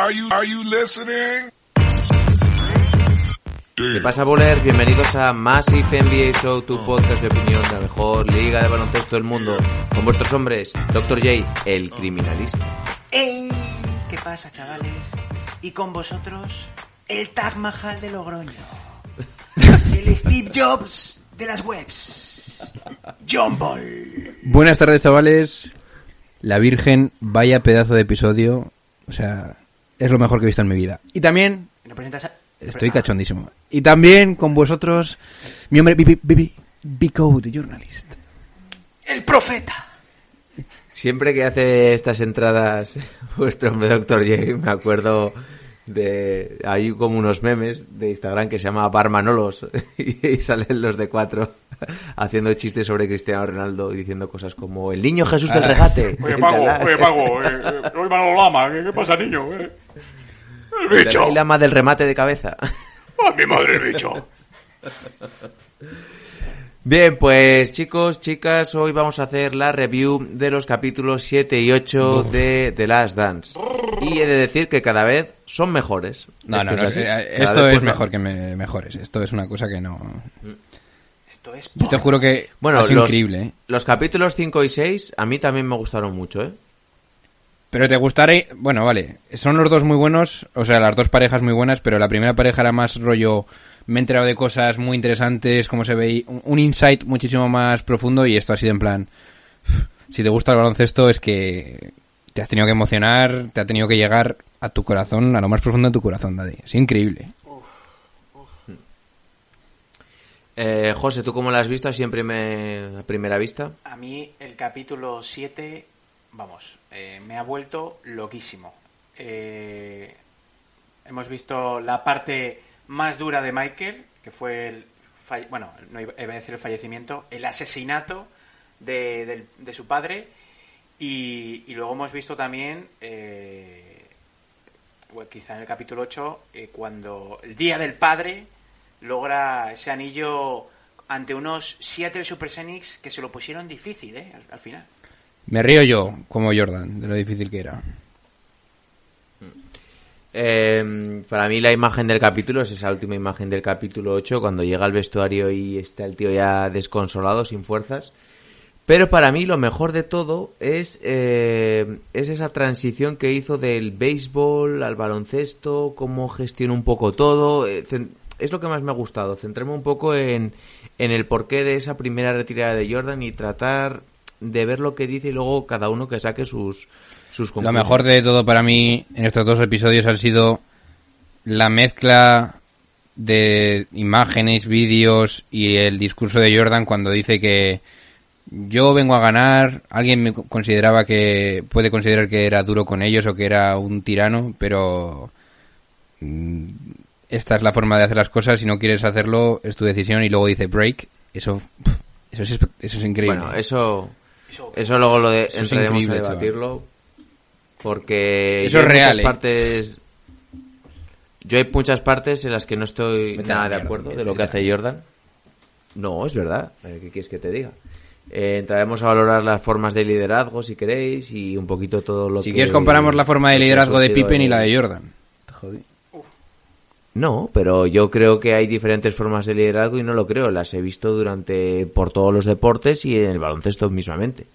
Are you, are you listening? ¿Qué pasa, Boler? Bienvenidos a Massive NBA Show, tu podcast de opinión de la mejor liga de baloncesto del mundo. Con vuestros hombres, Dr. J, el criminalista. ¡Ey! ¿Qué pasa, chavales? Y con vosotros, el Taj Mahal de Logroño. El Steve Jobs de las webs. John Ball. Buenas tardes, chavales. La Virgen, vaya pedazo de episodio. O sea, es lo mejor que he visto en mi vida. Y también, ¿No presentas a... estoy cachondísimo. Y también con vosotros, mi hombre, Bibi, Bibi, Bico, the journalist. El profeta. Siempre que hace estas entradas vuestro hombre Dr. J, me acuerdo de... Hay como unos memes de Instagram que se llama Barmanolos y salen los de cuatro haciendo chistes sobre Cristiano Ronaldo y diciendo cosas como el niño Jesús del regate. Oye, el Pago, oye, Pago, eh, soy Manolo Lama, ¿qué, qué pasa, niño? eh? El el bicho, Dalai Lama del remate de cabeza. ¡a mi madre el bicho! Bien, pues chicos, chicas, hoy vamos a hacer la review de los capítulos 7 y 8 de The Last Dance. Y he de decir que cada vez son mejores. No, Es no, no, es así. eh, esto vez, es pues, mejor que me, mejores. Esto es una cosa que no... Esto es... Yo te juro que Bueno, los, increíble, ¿eh? los capítulos 5 y 6 a mí también me gustaron mucho, ¿eh? Pero te gustará... Bueno, vale. Son los dos muy buenos. O sea, las dos parejas muy buenas. Pero la primera pareja era más rollo... Me he enterado de cosas muy interesantes, como se ve, un, un insight muchísimo más profundo y esto ha sido en plan... Si te gusta el baloncesto es que te has tenido que emocionar, te ha tenido que llegar a tu corazón, a lo más profundo de tu corazón, Daddy. Es increíble. Eh, José, ¿tú cómo lo has visto así en primer- a primera vista? A mí el capítulo 7, vamos, eh, me ha vuelto loquísimo. Eh, hemos visto la parte más dura de Michael, que fue el, bueno, no iba a decir el fallecimiento, el asesinato de, del- de su padre. Y, luego hemos visto también, eh, quizá en el capítulo 8, eh, cuando el día del padre logra ese anillo ante unos Seattle Supersonics que se lo pusieron difícil, ¿eh? Al final. Me río yo, como Jordan, de lo difícil que era. Eh, para mí la imagen del capítulo es esa última imagen del capítulo 8, cuando llega al vestuario y está el tío ya desconsolado, sin fuerzas. Pero para mí lo mejor de todo es, eh, es esa transición que hizo del béisbol al baloncesto, cómo gestionó un poco todo. eh, es lo que más me ha gustado, centrarme un poco en, en el porqué de esa primera retirada de Jordan y tratar de ver lo que dice y luego cada uno que saque sus, sus Lo mejor de todo para mí en estos dos episodios ha sido la mezcla de imágenes, vídeos y el discurso de Jordan cuando dice que yo vengo a ganar, alguien me consideraba que puede considerar que era duro con ellos o que era un tirano, pero mm, esta es la forma de hacer las cosas, si no quieres hacerlo es tu decisión y luego dice break, eso eso es, eso es increíble. Bueno, eso, Eso- luego lo de, Eso es entraremos increíble, a chaval. debatirlo. Porque Eso yo es hay real, muchas ¿eh? partes. Yo hay muchas partes en las que no estoy Vete nada de acuerdo de lo que hace Jordan. No, es verdad. Eh, ¿Qué quieres que te diga? Eh, entraremos a valorar las formas de liderazgo si queréis y un poquito todo lo si que. quieres comparamos la forma de liderazgo de Pippen y la de Jordan. Te jodí. No, pero yo creo que hay diferentes formas de liderazgo y no lo creo. Las he visto durante por todos los deportes y en el baloncesto mismamente.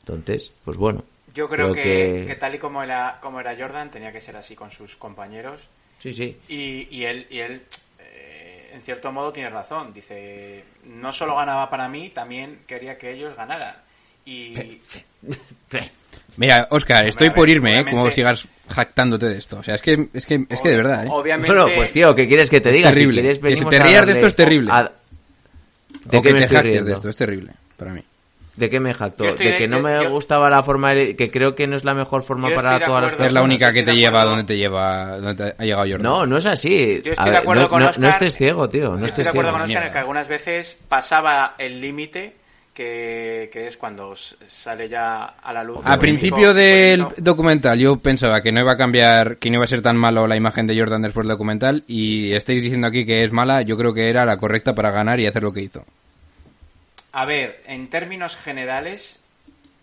Entonces, pues bueno. Yo creo, creo que, que- que tal y como era, como era Jordan, tenía que ser así con sus compañeros. Sí, sí. Y, y él, y él eh, en cierto modo, tiene razón. Dice, no solo ganaba para mí, también quería que ellos ganaran. Y Mira, Oscar, estoy a por irme, ¿eh? Como sigas jactándote de esto. O sea, es que, es que, es que de verdad, ¿eh? obviamente... Bueno, pues tío, ¿qué quieres que te Es diga? terrible. Si quieres, te rías de esto es terrible. a- ¿De o que me te jactes riendo? de esto, es terrible, para mí. ¿De qué me jacto? De de- que no yo- me yo- gustaba la forma de- que creo que no es la mejor forma Yo para de todas las acuerdo. Es la personas. única que te de lleva donde te lleva, donde te ha llegado Jordan. No, no es así. Yo estoy A de ver, acuerdo no, con no- Oscar. no estés ciego, tío. No Yo estoy de acuerdo ciego. con Oscar en que algunas veces pasaba el límite que, que es cuando sale ya a la luz. A principio del documental yo pensaba que no iba a cambiar, que no iba a ser tan malo la imagen de Jordan después del documental y estáis diciendo aquí que es mala, yo creo que era la correcta para ganar y hacer lo que hizo. A ver, en términos generales,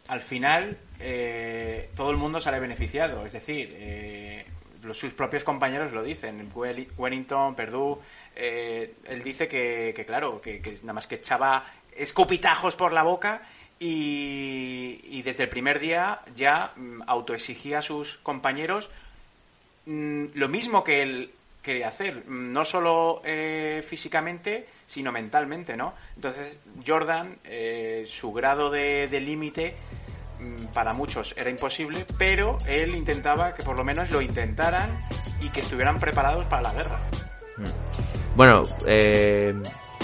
al final eh, todo el mundo sale beneficiado. Es decir, eh, sus propios compañeros lo dicen, Welli- Wellington, Perdue, eh, él dice que, claro, que, que nada más que echaba escopitajos por la boca y, y desde el primer día ya mm, autoexigía a sus compañeros mm, lo mismo que él quería hacer, no solo eh, físicamente, sino mentalmente, ¿no? Entonces, Jordan, eh, su grado de, de límite mm, para muchos era imposible, pero él intentaba que por lo menos lo intentaran y que estuvieran preparados para la guerra. Bueno, eh,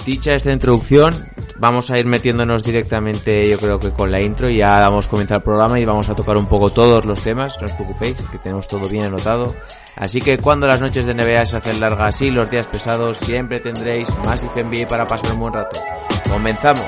dicha esta introducción, vamos a ir metiéndonos directamente, yo creo que con la intro y ya vamos a comenzar el programa y vamos a tocar un poco todos los temas, no os preocupéis, que tenemos todo bien anotado. Así que cuando las noches de NBA se hacen largas y los días pesados, siempre tendréis más IF NBA para pasar un buen rato. Comenzamos.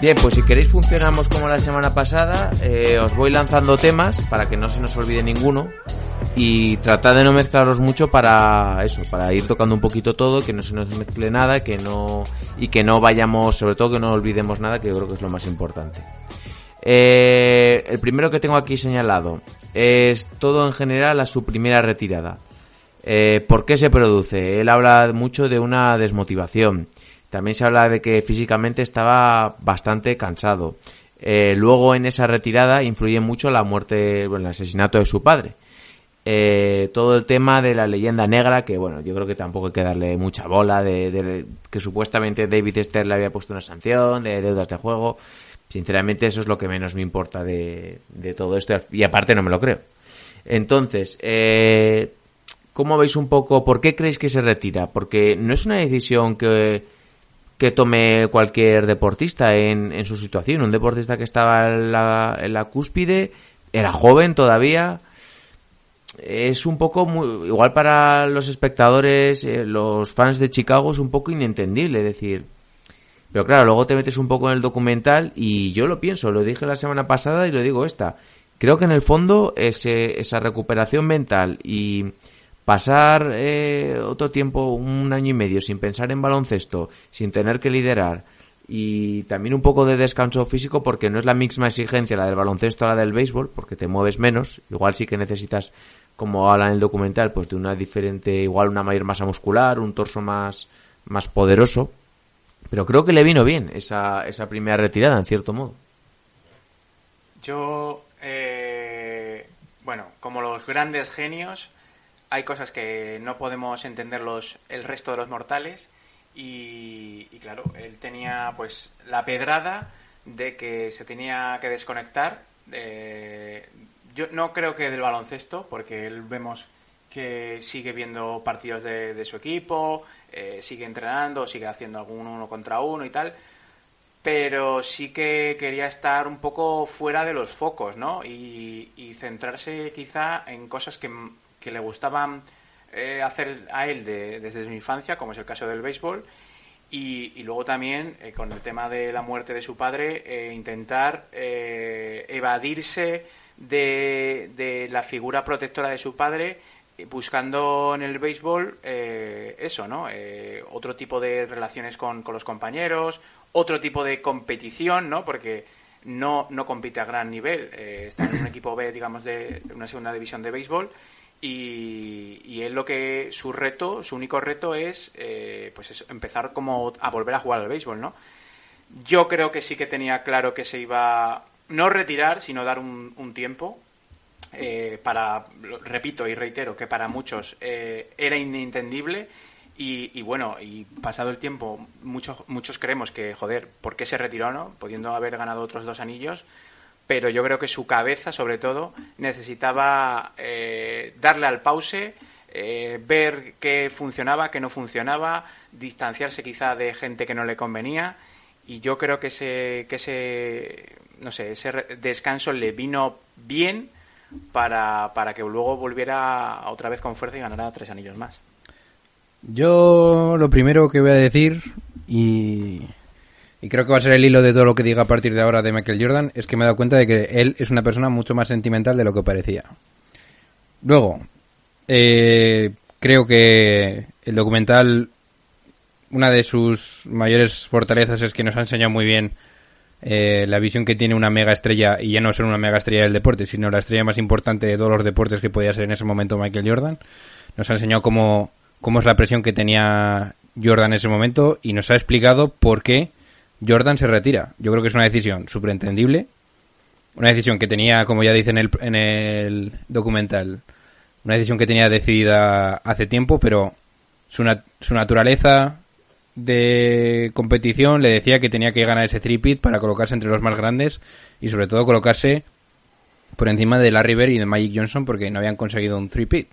Bien, pues si queréis funcionamos como la semana pasada, eh, os voy lanzando temas para que no se nos olvide ninguno y tratad de no mezclaros mucho para eso, para ir tocando un poquito todo, que no se nos mezcle nada, que no y que no vayamos, sobre todo que no olvidemos nada, que yo creo que es lo más importante. Eh, el primero que tengo aquí señalado es todo en general a su primera retirada. Eh, ¿Por qué se produce? Él habla mucho de una desmotivación. También se habla de que físicamente estaba bastante cansado. Eh, luego en esa retirada influye mucho la muerte, bueno, el asesinato de su padre. Eh, todo el tema de la leyenda negra, que bueno, yo creo que tampoco hay que darle mucha bola, de, que supuestamente David Esther le había puesto una sanción de deudas de juego. Sinceramente eso es lo que menos me importa de, de todo esto y aparte no me lo creo. Entonces, eh, ¿cómo veis un poco, por qué creéis que se retira? Porque no es una decisión que, que tome cualquier deportista en, en su situación. Un deportista que estaba en la, en la cúspide, era joven todavía. Es un poco, muy, igual para los espectadores, eh, los fans de Chicago, es un poco inentendible decir. Pero claro, luego te metes un poco en el documental y yo lo pienso, lo dije la semana pasada y lo digo esta. Creo que en el fondo ese, esa recuperación mental y pasar eh, otro tiempo, un año y medio, sin pensar en baloncesto, sin tener que liderar y también un poco de descanso físico porque no es la misma exigencia la del baloncesto a la del béisbol, porque te mueves menos, igual sí que necesitas, como habla en el documental, pues de una diferente, igual una mayor masa muscular, un torso más, más poderoso, pero creo que le vino bien esa, esa primera retirada, en cierto modo. Yo, eh, bueno, como los grandes genios, hay cosas que no podemos entenderlos el resto de los mortales y, y claro, él tenía pues la pedrada de que se tenía que desconectar. eh, yo no creo que del baloncesto, porque él vemos que sigue viendo partidos de, su equipo, eh, sigue entrenando, sigue haciendo algún uno contra uno y tal, pero sí que quería estar un poco fuera de los focos, ¿no? Y centrarse quizá en cosas que, que le gustaban eh, hacer a él de- desde su infancia, como es el caso del béisbol, y, luego también eh, con el tema de la muerte de su padre, eh, intentar evadirse de, la figura protectora de su padre, buscando en el béisbol eso, ¿no? Otro tipo de relaciones con, los compañeros, otro tipo de competición, ¿no? Porque no, compite a gran nivel, está en un equipo B, digamos, de una segunda división de béisbol y, y él lo que su reto, su único reto es eh, pues eso, empezar como a volver a jugar al béisbol, ¿no? Yo creo que sí que tenía claro que se iba no retirar, sino dar un, tiempo eh, para, repito y reitero, que para muchos eh, era inentendible y, y bueno, y pasado el tiempo, muchos, muchos creemos que, joder, ¿por qué se retiró, no? Pudiendo haber ganado otros dos anillos, pero yo creo que su cabeza, sobre todo, necesitaba eh, darle al pause, eh, ver qué funcionaba, qué no funcionaba, distanciarse quizá de gente que no le convenía y yo creo que ese, que ese, no sé, ese descanso le vino bien para, para que luego volviera otra vez con fuerza y ganara tres anillos más. Yo lo primero que voy a decir, y, y creo que va a ser el hilo de todo lo que diga a partir de ahora de Michael Jordan, es que me he dado cuenta de que él es una persona mucho más sentimental de lo que parecía. Luego, eh, creo que el documental, una de sus mayores fortalezas es que nos ha enseñado muy bien eh, la visión que tiene una mega estrella, y ya no solo una mega estrella del deporte, sino la estrella más importante de todos los deportes que podía ser en ese momento Michael Jordan. Nos ha enseñado cómo, cómo es la presión que tenía Jordan en ese momento y nos ha explicado por qué Jordan se retira. Yo creo que es una decisión súper entendible. Una decisión que tenía, como ya dice en el, en el documental, una decisión que tenía decidida hace tiempo, pero su, su naturaleza de competición le decía que tenía que ganar ese three-pit para colocarse entre los más grandes y sobre todo colocarse por encima de Larry Bird y de Magic Johnson porque no habían conseguido un three-pit.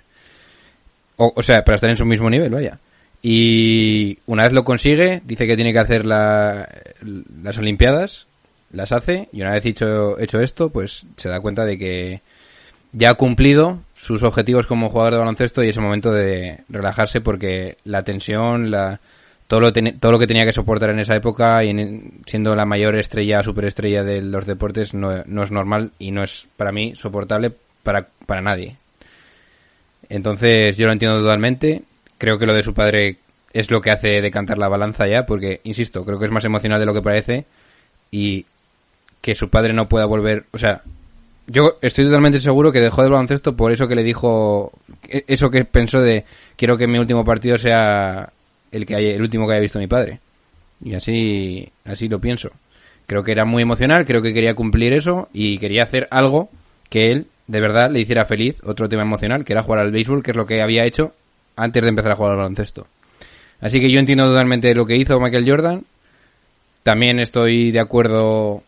O, o sea, para estar en su mismo nivel, vaya. Y una vez lo consigue, dice que tiene que hacer la- las Olimpiadas, las hace, y una vez hecho, hecho esto, pues se da cuenta de que ya ha cumplido sus objetivos como jugador de baloncesto y es el momento de relajarse porque la tensión, la, todo, lo ten- todo lo que tenía que soportar en esa época y en- siendo la mayor estrella, superestrella de los deportes no, no es normal y no es para mí soportable para, para nadie. Entonces yo lo entiendo totalmente. Creo que lo de su padre es lo que hace decantar la balanza ya, porque, insisto, creo que es más emocional de lo que parece y que su padre no pueda volver, o sea, yo estoy totalmente seguro que dejó de baloncesto por eso que le dijo, e- eso que pensó de quiero que mi último partido sea el que haya, el último que haya visto mi padre. Y así, así lo pienso. Creo que era muy emocional, creo que quería cumplir eso y quería hacer algo que él de verdad le hiciera feliz, otro tema emocional, que era jugar al béisbol, que es lo que había hecho antes de empezar a jugar al baloncesto. Así que yo entiendo totalmente lo que hizo Michael Jordan. También estoy de acuerdo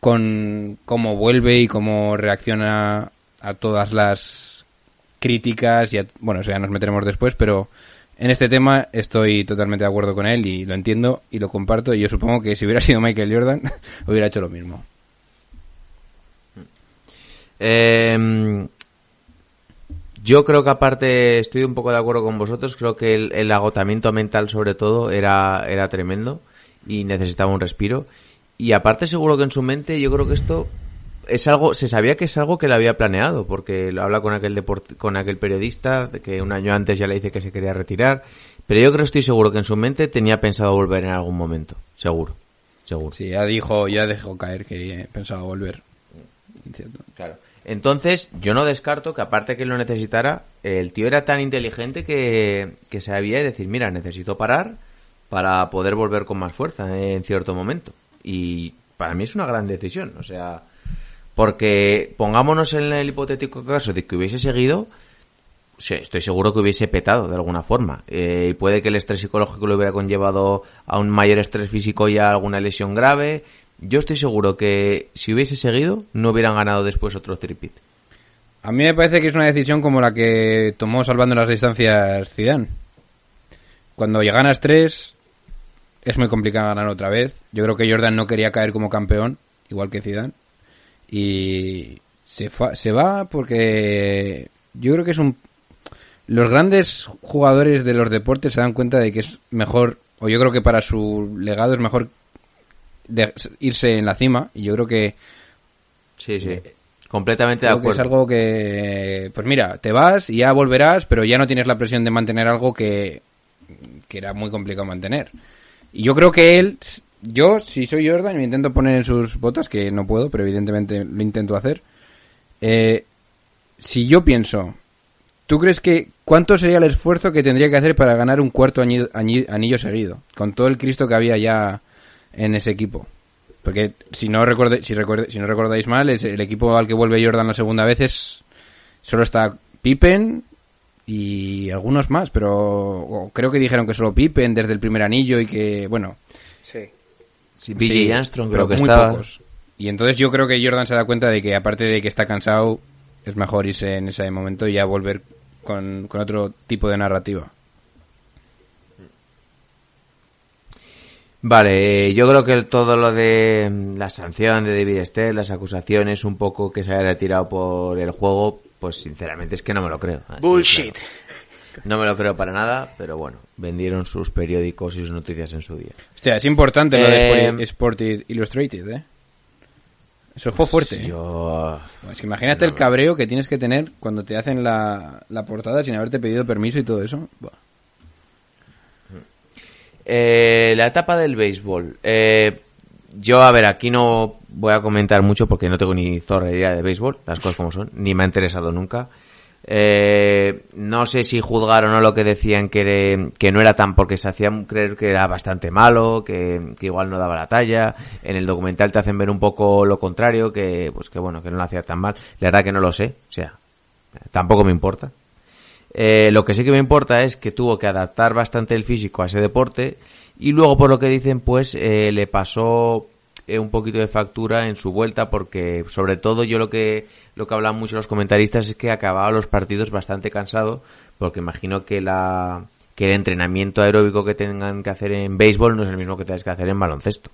con cómo vuelve y cómo reacciona a todas las críticas y a- bueno, eso ya nos meteremos después, pero en este tema estoy totalmente de acuerdo con él y lo entiendo y lo comparto y yo supongo que si hubiera sido Michael Jordan hubiera hecho lo mismo. Eh, yo creo que aparte estoy un poco de acuerdo con vosotros. Creo que el, el agotamiento mental, sobre todo, era, era tremendo y necesitaba un respiro. Y aparte, seguro que en su mente, yo creo que esto es algo, se sabía que es algo que le había planeado, porque lo habla con aquel deport- con aquel periodista que un año antes ya le dice que se quería retirar. Pero yo creo, estoy seguro que en su mente tenía pensado volver en algún momento. Seguro, seguro. Sí, ya dijo, ya dejó caer que pensaba volver. Claro. Entonces, yo no descarto que aparte que lo necesitara, el tío era tan inteligente que, que sabía decir, mira, necesito parar para poder volver con más fuerza en cierto momento. Y para mí es una gran decisión, o sea, porque pongámonos en el hipotético caso de que hubiese seguido, estoy seguro que hubiese petado de alguna forma. Eh, y puede que el estrés psicológico lo hubiera conllevado a un mayor estrés físico y a alguna lesión grave. Yo estoy seguro que si hubiese seguido, no hubieran ganado después otro tripit. A mí me parece que es una decisión como la que tomó salvando las distancias Zidane. Cuando ya ganas tres, es muy complicado ganar otra vez. Yo creo que Jordan no quería caer como campeón, igual que Zidane. Y se, se va porque yo creo que es un... Los grandes jugadores de los deportes se dan cuenta de que es mejor, o yo creo que para su legado es mejor de- irse en la cima. Y yo creo que Sí, sí. Completamente de Creo que acuerdo. es algo que, pues mira, te vas y ya volverás, pero ya no tienes la presión de mantener algo que, que era muy complicado mantener. Y yo creo que él, yo, si soy Jordan, me intento poner en sus botas, que no puedo, pero evidentemente lo intento hacer. eh, si yo pienso, ¿tú crees que cuánto sería el esfuerzo que tendría que hacer para ganar un cuarto añi- anillo seguido? Con todo el Cristo que había ya en ese equipo. Porque si no recuerde, si recuerde, si no recordáis mal, es el equipo al que vuelve Jordan la segunda vez es solo está Pippen y algunos más, pero creo que dijeron que solo Pippen desde el primer anillo y que bueno, Sí. Sí, BJ sí, Armstrong pero creo que muy estaba. pocos. Y entonces yo creo que Jordan se da cuenta de que aparte de que está cansado, es mejor irse en ese momento y ya volver con, con otro tipo de narrativa. Vale, eh, yo creo que todo lo de mm, la sanción de David Stern, las acusaciones, un poco que se haya retirado por el juego, pues sinceramente es que no me lo creo. Así, Bullshit. claro. No me lo creo para nada, pero bueno, vendieron sus periódicos y sus noticias en su día. Hostia, es importante lo de Eh, Sport- Sported Illustrated, ¿eh? Eso fue fuerte. ¿eh? Yo... Pues imagínate el cabreo que tienes que tener cuando te hacen la, la portada sin haberte pedido permiso y todo eso. Buah. Eh, la etapa del béisbol. Eh, yo, a ver, aquí no voy a comentar mucho porque no tengo ni zorra idea de béisbol, las cosas como son, ni me ha interesado nunca. Eh, no sé si juzgaron o no lo que decían que, que no era tan porque se hacían creer que era bastante malo, que, que igual no daba la talla. En el documental te hacen ver un poco lo contrario, que pues que bueno, que no lo hacía tan mal. La verdad que no lo sé, o sea, tampoco me importa. Eh, lo que sí que me importa es que tuvo que adaptar bastante el físico a ese deporte y luego por lo que dicen pues eh, le pasó eh, un poquito de factura en su vuelta porque sobre todo yo lo que lo que hablan mucho los comentaristas es que acababa los partidos bastante cansado porque imagino que la que el entrenamiento aeróbico que tengan que hacer en béisbol no es el mismo que tengas que hacer en baloncesto.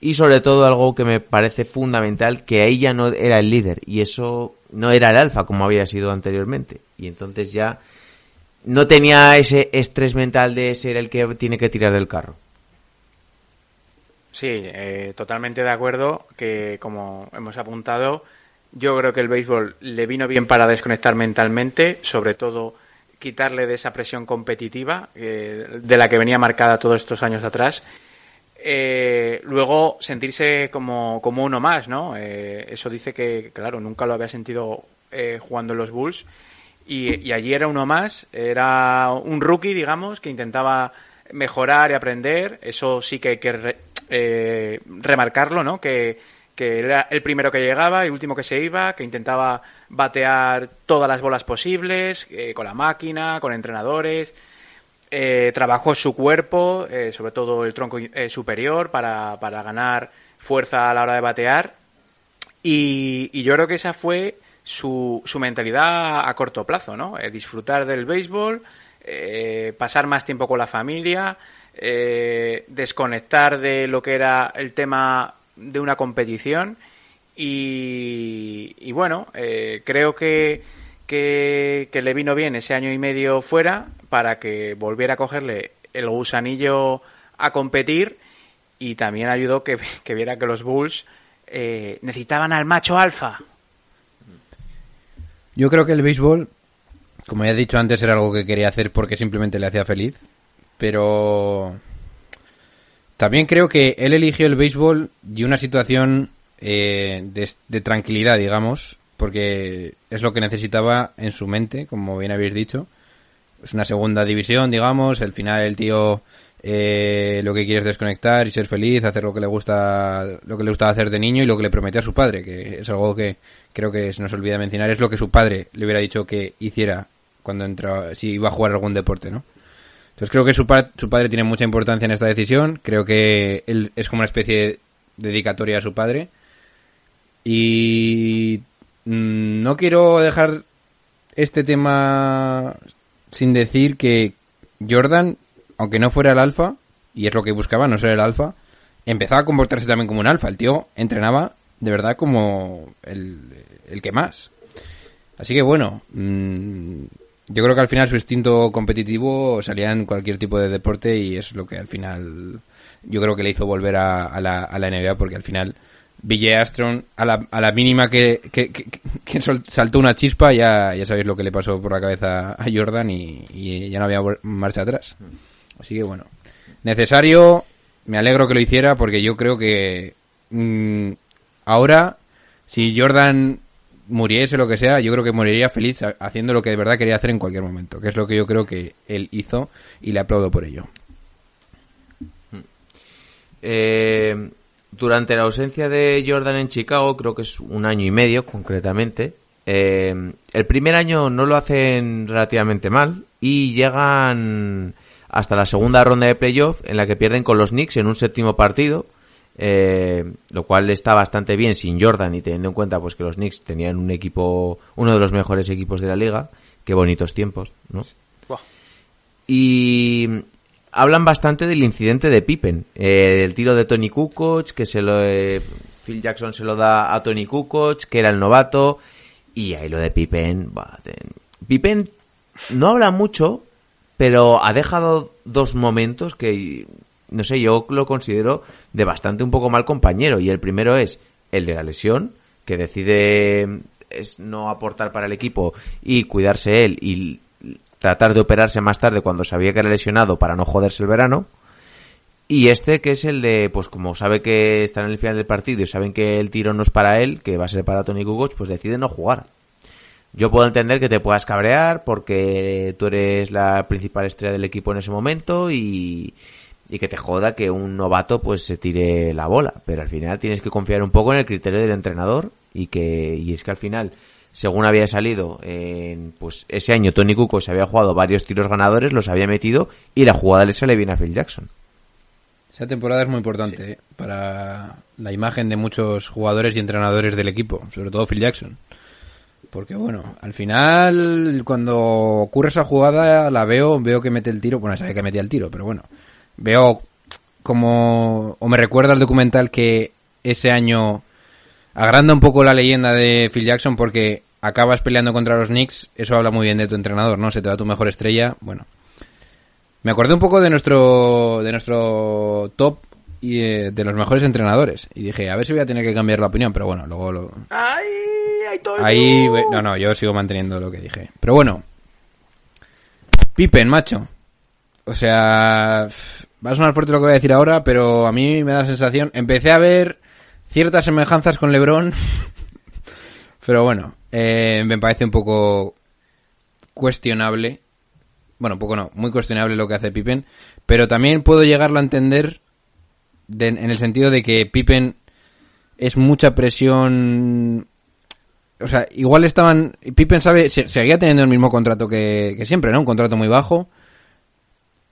Y sobre todo algo que me parece fundamental, que ahí ya no era el líder y eso no era el alfa como había sido anteriormente. Y entonces ya no tenía ese estrés mental de ser el que tiene que tirar del carro. Sí, eh, totalmente de acuerdo que, como hemos apuntado, yo creo que el béisbol le vino bien para desconectar mentalmente, sobre todo quitarle de esa presión competitiva eh, de la que venía marcada todos estos años atrás. Eh, luego sentirse como, como uno más, ¿no? Eh, eso dice que, claro, nunca lo había sentido eh, jugando en los Bulls. Y, allí era uno más, era un rookie, digamos, que intentaba mejorar y aprender. Eso sí que hay que eh, remarcarlo, ¿no? Que, que era el primero que llegaba y último que se iba, que intentaba batear todas las bolas posibles, con la máquina, con entrenadores. Eh, trabajó su cuerpo, eh, sobre todo el tronco eh, superior, para, para ganar fuerza a la hora de batear. Y, y yo creo que esa fue su, su mentalidad a corto plazo, ¿no? Eh, disfrutar del béisbol, pasar más tiempo con la familia, desconectar de lo que era el tema de una competición. Y, bueno, creo que, que, le vino bien ese año y medio fuera para que volviera a cogerle el gusanillo a competir y también ayudó que, que viera que los Bulls eh, necesitaban al macho alfa. Yo creo que el béisbol, como ya he dicho antes, era algo que quería hacer porque simplemente le hacía feliz. Pero también creo que él eligió el béisbol y una situación eh, de tranquilidad, digamos, porque es lo que necesitaba en su mente, como bien habéis dicho. Es una segunda división, digamos. Al final el tío eh, lo que quiere es desconectar y ser feliz, hacer lo que le gusta, lo que le gustaba hacer de niño y lo que le prometió a su padre, que es algo que creo que se nos olvida mencionar, es lo que su padre le hubiera dicho que hiciera cuando entraba, si iba a jugar algún deporte, ¿no? Entonces creo que su, pa- su padre tiene mucha importancia en esta decisión, creo que él es como una especie de dedicatoria a su padre y no quiero dejar este tema sin decir que Jordan, aunque no fuera el alfa, y es lo que buscaba, no ser el alfa, empezaba a comportarse también como un alfa. El tío entrenaba de verdad como el, el que más. Así que bueno, mm, yo creo que al final su instinto competitivo salía en cualquier tipo de deporte y es lo que al final yo creo que le hizo volver a la, a la NBA porque al final Ville Astron a la, a la mínima que, que, que- saltó una chispa ya, ya sabéis lo que le pasó por la cabeza a Jordan y, ya no había marcha atrás. Así que bueno, necesario, me alegro que lo hiciera porque yo creo que mm, ahora si Jordan muriese lo que sea, yo creo que moriría feliz ha- haciendo lo que de verdad quería hacer en cualquier momento, que es lo que yo creo que él hizo y le aplaudo por ello. Eh, durante la ausencia de Jordan en Chicago, creo que es un año y medio concretamente, eh, el primer año no lo hacen relativamente mal y llegan hasta la segunda ronda de playoff en la que pierden con los Knicks en un séptimo partido, eh, lo cual está bastante bien sin Jordan y teniendo en cuenta pues que los Knicks tenían un equipo, uno de los mejores equipos de la liga, qué bonitos tiempos, ¿no? Y hablan bastante del incidente de Pippen, eh, el tiro de Tony Kukoc, que se lo, eh, Phil Jackson se lo da a Tony Kukoc, que era el novato, y ahí lo de Pippen, Pippen no habla mucho, pero ha dejado dos momentos que, no sé, yo lo considero de bastante un poco mal compañero, y el primero es el de la lesión, que decide es no aportar para el equipo y cuidarse él y tratar de operarse más tarde cuando sabía que era lesionado para no joderse el verano. Y este que es el de, pues como sabe que está en el final del partido y saben que el tiro no es para él, que va a ser para Tony Kukoc, pues decide no jugar. Yo puedo entender que te puedas cabrear porque tú eres la principal estrella del equipo en ese momento y, y que te joda que un novato pues se tire la bola, pero al final tienes que confiar un poco en el criterio del entrenador y que y es que al final según había salido en pues ese año Tony Kukoc se había jugado varios tiros ganadores, los había metido y la jugada le sale bien a Phil Jackson. Esa temporada es muy importante ¿eh? para la imagen de muchos jugadores y entrenadores del equipo, sobre todo Phil Jackson. Porque bueno, al final cuando ocurre esa jugada la veo, veo que mete el tiro, bueno, sabía que metía el tiro, pero bueno, veo como o me recuerda al documental que ese año agranda un poco la leyenda de Phil Jackson porque acabas peleando contra los Knicks, eso habla muy bien de tu entrenador, ¿no? Se te da tu mejor estrella, bueno. Me acordé un poco de nuestro de nuestro top y eh, de los mejores entrenadores y dije, a ver si voy a tener que cambiar la opinión, pero bueno, luego lo ¡Ay! ¡Ay, todo Ahí, no, no, yo sigo manteniendo lo que dije. Pero bueno, Pippen, macho. O sea, va a sonar fuerte lo que voy a decir ahora, pero a mí me da la sensación. Empecé a ver ciertas semejanzas con LeBron, pero bueno, eh, me parece un poco cuestionable. Bueno, poco no, muy cuestionable lo que hace Pippen, pero también puedo llegarlo a entender de- en el sentido de que Pippen es mucha presión o sea, igual estaban. Pippen sabe, se- seguía teniendo el mismo contrato que, siempre, ¿no? Un contrato muy bajo.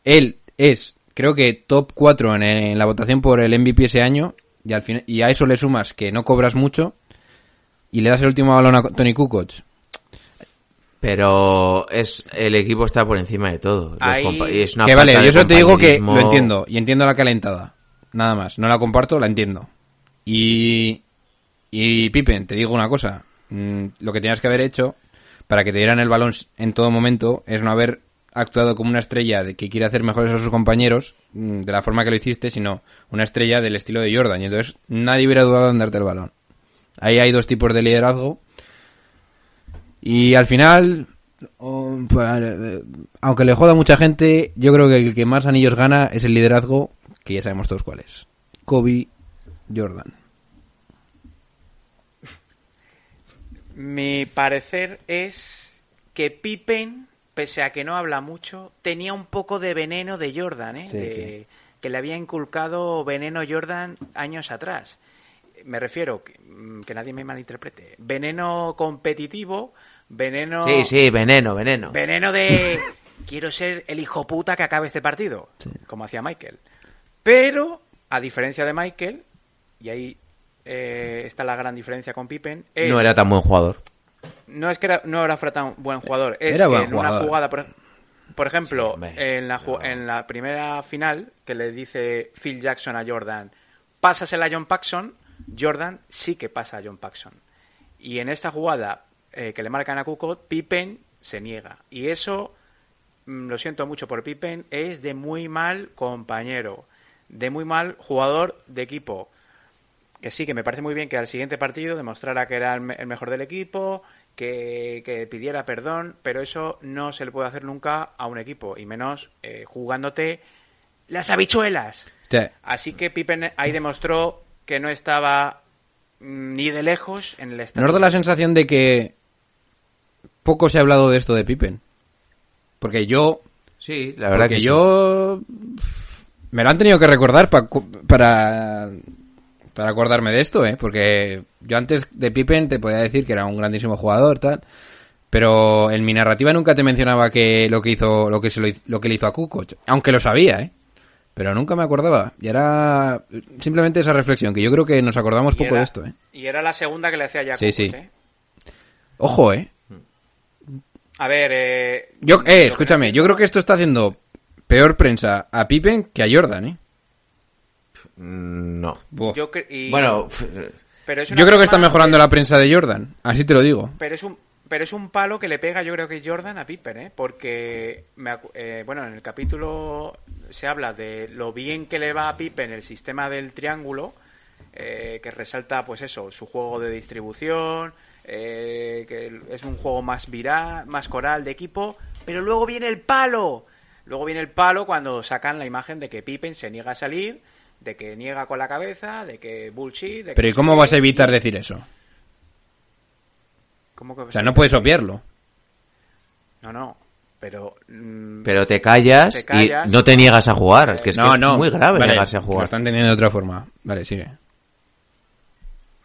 Él es, creo que top 4 en, en la votación por el MVP ese año. Y, al fin, y a eso le sumas que no cobras mucho. Y le das el último balón a Tony Kukoc. Pero es el equipo está por encima de todo. Es una que vale, yo eso te digo que lo entiendo. Y entiendo la calentada. Nada más. No la comparto, la entiendo. Y. Y Pippen, te digo una cosa. Mm, lo que tenías que haber hecho para que te dieran el balón en todo momento es no haber actuado como una estrella de que quiere hacer mejores a sus compañeros mm, de la forma que lo hiciste, sino una estrella del estilo de Jordan. Y entonces nadie hubiera dudado en darte el balón. Ahí hay dos tipos de liderazgo. Y al final, pues, eh, aunque le joda a mucha gente, yo creo que el que más anillos gana es el liderazgo, que ya sabemos todos cuál es. Kobe Jordan. Mi parecer es que Pippen, pese a que no habla mucho, tenía un poco de veneno de Jordan, ¿eh? Sí, De- que le había inculcado veneno Jordan años atrás. Me refiero, que, mm, que nadie me malinterprete, veneno competitivo, veneno... Sí, sí, veneno, veneno. Veneno de quiero ser el hijo puta que acabe este partido, como hacía Michael. Pero, a diferencia de Michael, y ahí eh, está la gran diferencia con Pippen, es, No era tan buen jugador. no es que era- no era fuera tan buen jugador, es Era que buen en una jugador. jugada, por, por ejemplo, Sí, hombre, en, la, en la primera final, que le dice Phil Jackson a Jordan, pásasela a John Paxson, Jordan sí que pasa a John Paxson. Y en esta jugada eh, que le marcan a Kukoc, Pippen se niega. Y eso, mm, lo siento mucho por Pippen, es de muy mal compañero, de muy mal jugador de equipo. Que sí, que me parece muy bien que al siguiente partido demostrara que era el, me- el mejor del equipo, que, que pidiera perdón, pero eso no se le puede hacer nunca a un equipo, y menos eh, jugándote las habichuelas. Sí. Así que Pippen ahí demostró que no estaba mm, ni de lejos en el estadio. Nos da la sensación de que poco se ha hablado de esto de Pippen. Porque yo, Sí, la verdad porque que sí. yo me lo han tenido que recordar pa- para para acordarme de esto, ¿eh? Porque yo antes de Pippen te podía decir que era un grandísimo jugador, tal. Pero en mi narrativa nunca te mencionaba que lo que hizo, lo que se lo, hizo- lo que le hizo a Kukoc, aunque lo sabía, ¿eh? Pero nunca me acordaba. Y era simplemente esa reflexión, que yo creo que nos acordamos Y poco era- de esto, ¿eh? Y era la segunda que le hacía ya Sí, sí. ¿eh? Ojo, ¿eh? A ver, eh, Yo, eh, escúchame, yo creo que esto está haciendo peor prensa a Pippen que a Jordan, ¿eh? Mm, No. Yo y- Bueno, pero es una Yo creo que está mejorando de- la prensa de Jordan, así te lo digo. Pero es un pero es un palo que le pega, yo creo que Jordan a Pippen, ¿eh? Porque, me eh, bueno, en el capítulo se habla de lo bien que le va a Pippen el sistema del triángulo, eh, que resalta, pues eso, su juego de distribución, eh, que es un juego más viral, más coral de equipo, pero luego viene el palo. Luego viene el palo cuando sacan la imagen de que Pippen se niega a salir, de que niega con la cabeza, de que bullshit. De que Pero ¿y cómo vas a evitar decir eso? ¿Cómo que O sea, no puedes obviarlo. No, no. Pero. mm, pero te callas, Te callas. y no te niegas a jugar. Que es, que no, es no. muy grave Vale, negarse a Lo jugar. están teniendo de otra forma. Vale, sigue.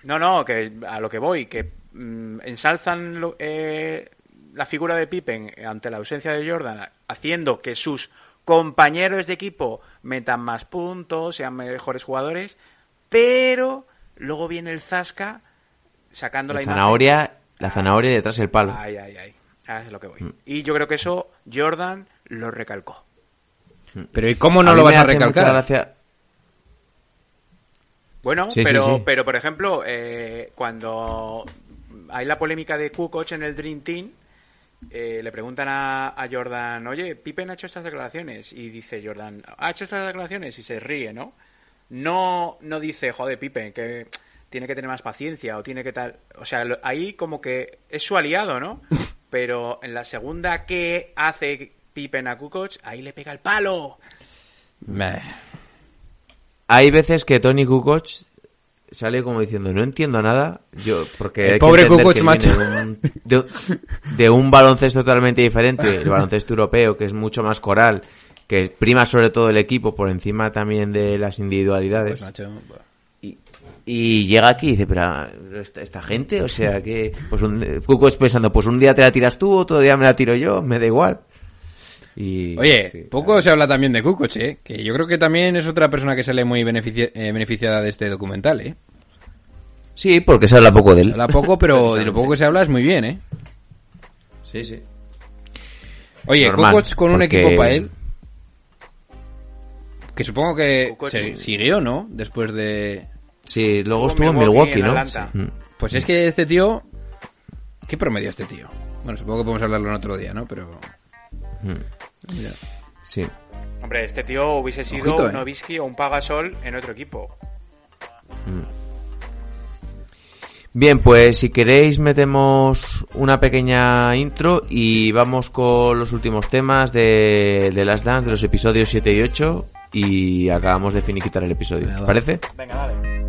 No, no, que a lo que voy, que mm, ensalzan lo- eh, la figura de Pippen ante la ausencia de Jordan, haciendo que sus compañeros de equipo metan más puntos, sean mejores jugadores, pero luego viene el Zasca sacando la, La imagen. zanahoria, la zanahoria detrás del palo. Ay, ay, ay. Ah, es lo que voy. Y yo creo que eso Jordan lo recalcó. Pero ¿y cómo no lo vas a recalcar? gracia- Bueno, Sí, sí, pero, sí. pero por ejemplo, eh, cuando hay la polémica de Kukoc en el Dream Team, eh, le preguntan a, a Jordan, oye, Pippen ha hecho estas declaraciones. Y dice Jordan, ha hecho estas declaraciones y se ríe, ¿no? No, no dice, joder, Pippen, que tiene que tener más paciencia o tiene que tal. O sea, lo- ahí como que es su aliado, ¿no? Pero en la segunda que hace Pippen a Kukoc, ahí le pega el palo. Meh. Hay veces que Tony Kukoc sale como diciendo no entiendo nada yo porque El hay pobre Kukoc, que macho. de un, de, de un baloncesto totalmente diferente el baloncesto europeo que es mucho más coral que prima sobre todo el equipo por encima también de las individualidades Pues, macho. Y, llega aquí y dice pero esta, esta gente o sea que pues un, Kukoc pensando pues un día te la tiras tú otro día me la tiro yo me da igual y Oye, sí, poco se habla también de Kukoc, ¿eh? Que yo creo que también es otra persona que sale muy eh, beneficiada de este documental, ¿eh? sí porque se habla poco de Se él habla poco, pero de lo poco que se habla es muy bien, ¿eh? sí sí Oye, Normal, Kukoc con un porque- equipo para él. Que supongo que Kukoc- se siguió, ¿no? Después de... Sí, luego Estuvo estuvo en Milwaukee, en ¿no? Sí. Mm. Pues es que este tío... ¿Qué promedio este tío? Bueno, supongo que podemos hablarlo en otro día, ¿no? Pero... Mira. Sí. Hombre, este tío hubiese sido Ojito, un eh. Nowitzki o un Pagasol en otro equipo. Bien, pues si queréis metemos una pequeña intro y vamos con los últimos temas de, de Last Dance, de los episodios 7 y 8 y acabamos de finiquitar el episodio. ¿Os parece? Venga, dale.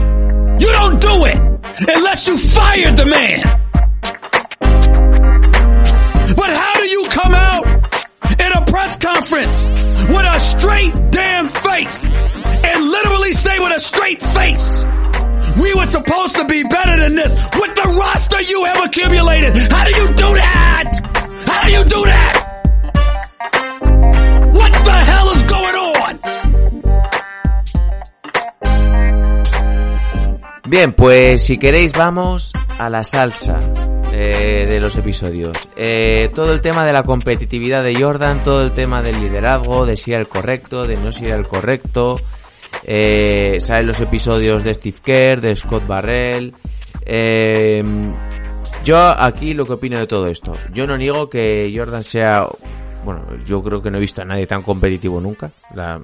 You fired the man. But how do you come out in a press conference with a straight damn face and literally say with a straight face, we were supposed to be better than this with the roster you have accumulated? How do you do that? How do you do that? Bien, pues si queréis vamos a la salsa eh, de los episodios. Eh, todo el tema de la competitividad de Jordan, todo el tema del liderazgo, de si era el correcto, de no si era el correcto. Eh, los episodios de Steve Kerr, de Scott Barrell. Eh, yo aquí lo que opino de todo esto. Yo no niego que Jordan sea... Bueno, yo creo que no he visto a nadie tan competitivo nunca. La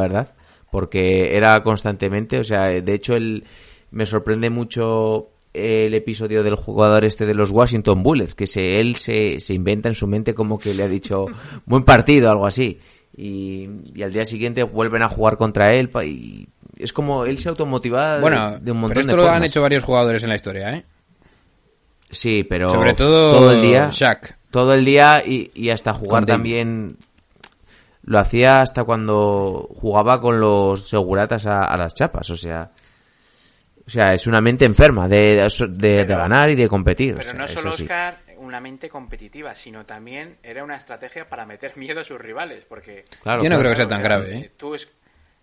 verdad, porque era constantemente, o sea, de hecho el, me sorprende mucho el episodio del jugador este de los Washington Bullets, que se, él se, se inventa en su mente como que le ha dicho buen partido, algo así, y, y al día siguiente vuelven a jugar contra él, y es como él se automotiva Bueno, de un montón pero esto de lo formas. han hecho varios jugadores en la historia, ¿eh? Sí, pero Sobre todo todo el día, Shaq. todo el día y, y hasta jugar también lo hacía hasta cuando jugaba con los seguratas a, a las chapas, o sea, o sea, es una mente enferma de, de, de Pero- ganar y de competir. o Pero sea, no solo sí. Oscar una mente competitiva, sino también era una estrategia para meter miedo a sus rivales, porque Claro, Yo no creo que sea tan grave, ¿eh? Tú, es-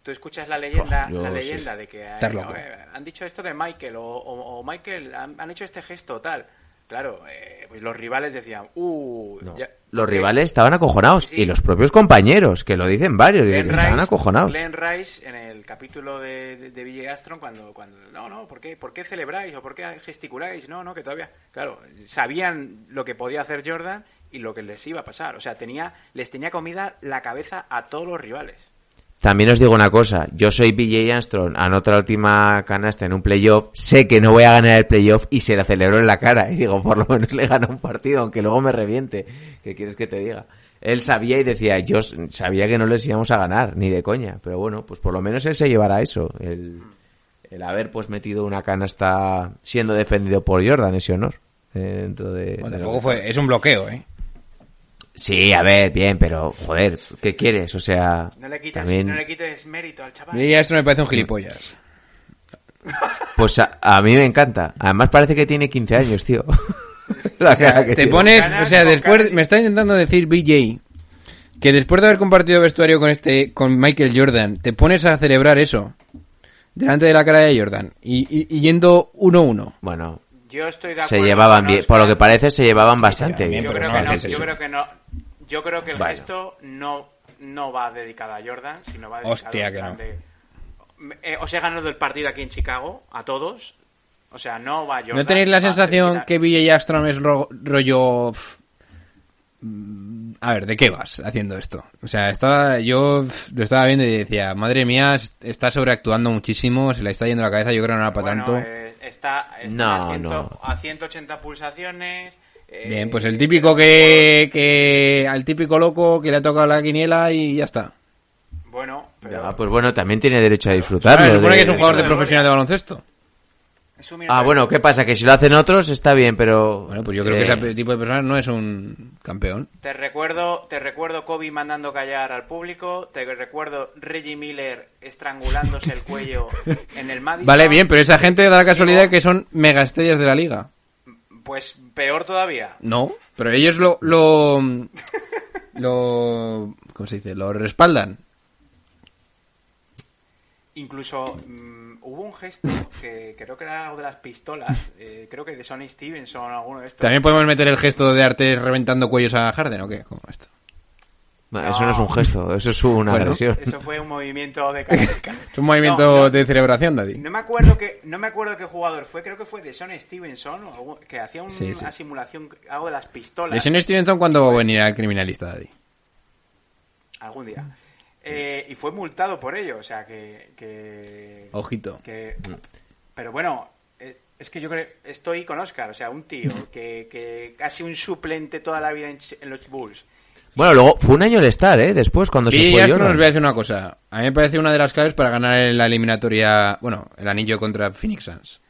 tú escuchas la leyenda, la sí. leyenda de que eh, eh, han dicho esto de Michael o, o- o Michael han, han hecho este gesto tal. Claro, eh, pues los rivales decían, uh, No. ya- Los rivales estaban acojonados Sí, sí. y los propios compañeros, que lo dicen varios, Glenn estaban acojonados. Glenn Rice en el capítulo de, de, de Ville Astron cuando, cuando no, no, ¿por qué, ¿por qué celebráis o por qué gesticuláis? No, no, que todavía, claro, sabían lo que podía hacer Jordan y lo que les iba a pasar. O sea, tenía, les tenía comida la cabeza a todos los rivales. También os digo una cosa, yo soy BJ Armstrong, anota la última canasta en un playoff, sé que no voy a ganar el playoff y se la celebro en la cara. Y digo, por lo menos le gano un partido, aunque luego me reviente. ¿Qué quieres que te diga? Él sabía y decía, yo sabía que no les íbamos a ganar, ni de coña. Pero bueno, pues por lo menos él se llevará eso. El, el haber pues metido una canasta siendo defendido por Jordan, ese honor. eh, dentro de... Bueno, de tampoco fue, es un bloqueo, ¿eh? Sí, a ver, bien, pero joder, ¿qué quieres? O sea, No le quites, también... no le quites mérito al chaval. Y ya esto me parece un gilipollas. Pues a, a mí me encanta. Además parece que tiene 15 años, tío. La cara que Te tiene. pones, o sea, después, me está intentando decir BJ que después de haber compartido vestuario con este, con Michael Jordan, te pones a celebrar eso delante de la cara de Jordan y, y- y yendo 1-1. Bueno, Yo estoy de se acuerdo llevaban con bien. Por lo que parece, se llevaban bastante bien. Yo que no, creo que no. Yo creo que el Bueno. gesto no, no va dedicado a Jordan, sino va dedicado Hostia, en que no. de, eh, os he ganado el partido aquí en Chicago, a todos. O sea, no va a Jordan. ¿No tenéis la sensación dedicada- que BJ Astrom es ro- rollo... mm, A ver, ¿de qué vas haciendo esto? O sea, estaba, yo lo estaba viendo y decía, madre mía, est- está sobreactuando muchísimo, se le está yendo la cabeza, yo creo que no era para Bueno, tanto. eh, está, está No, a, ciento- no. a 180 pulsaciones. Bien, pues el típico que, que... Al típico loco que le ha tocado la quiniela y ya está. Bueno, pero. Ya, pues bueno, también tiene derecho a disfrutarlo. se supone de- que es un jugador de profesional de baloncesto. Ah, bueno, ¿qué pasa? Que si lo hacen otros está bien, pero... Bueno, pues yo creo eh, que ese tipo de persona no es un campeón. Te recuerdo, te recuerdo Kobe mandando callar al público, te recuerdo Reggie Miller estrangulándose el cuello en el Madison. Vale, bien, pero esa gente da la casualidad que son mega estrellas de la liga. Pues peor todavía. No, pero ellos lo, lo, lo, ¿cómo se dice? Lo respaldan. Incluso mm, hubo un gesto que creo que era algo de las pistolas, eh, creo que de Sonny Stevenson o alguno de estos. También podemos meter el gesto de arte reventando cuellos a Harden, ¿o qué? ¿Cómo esto? Eso no es un gesto, eso es una Bueno. agresión. Eso fue un movimiento de. Es un movimiento No, no. de celebración, Daddy. No me acuerdo que no me acuerdo qué jugador fue, creo que fue de Son Stevenson o algo- que hacía un- Sí, sí. una simulación algo de las pistolas De Sean Stevenson, ¿cuándo va a venir al criminalista, Daddy? algún día. Eh, y fue multado por ello, o sea que que, Ojito. que- pero bueno, eh, es que yo creo estoy con Oscar, o sea, un tío que, que casi un suplente toda la vida en los Bulls. Bueno, luego fue un año el estar, ¿eh? Después, cuando se Y fue Jordan. voy a decir una cosa. A mí me parece una de las claves para ganar en la eliminatoria, bueno, el anillo contra Phoenix Suns.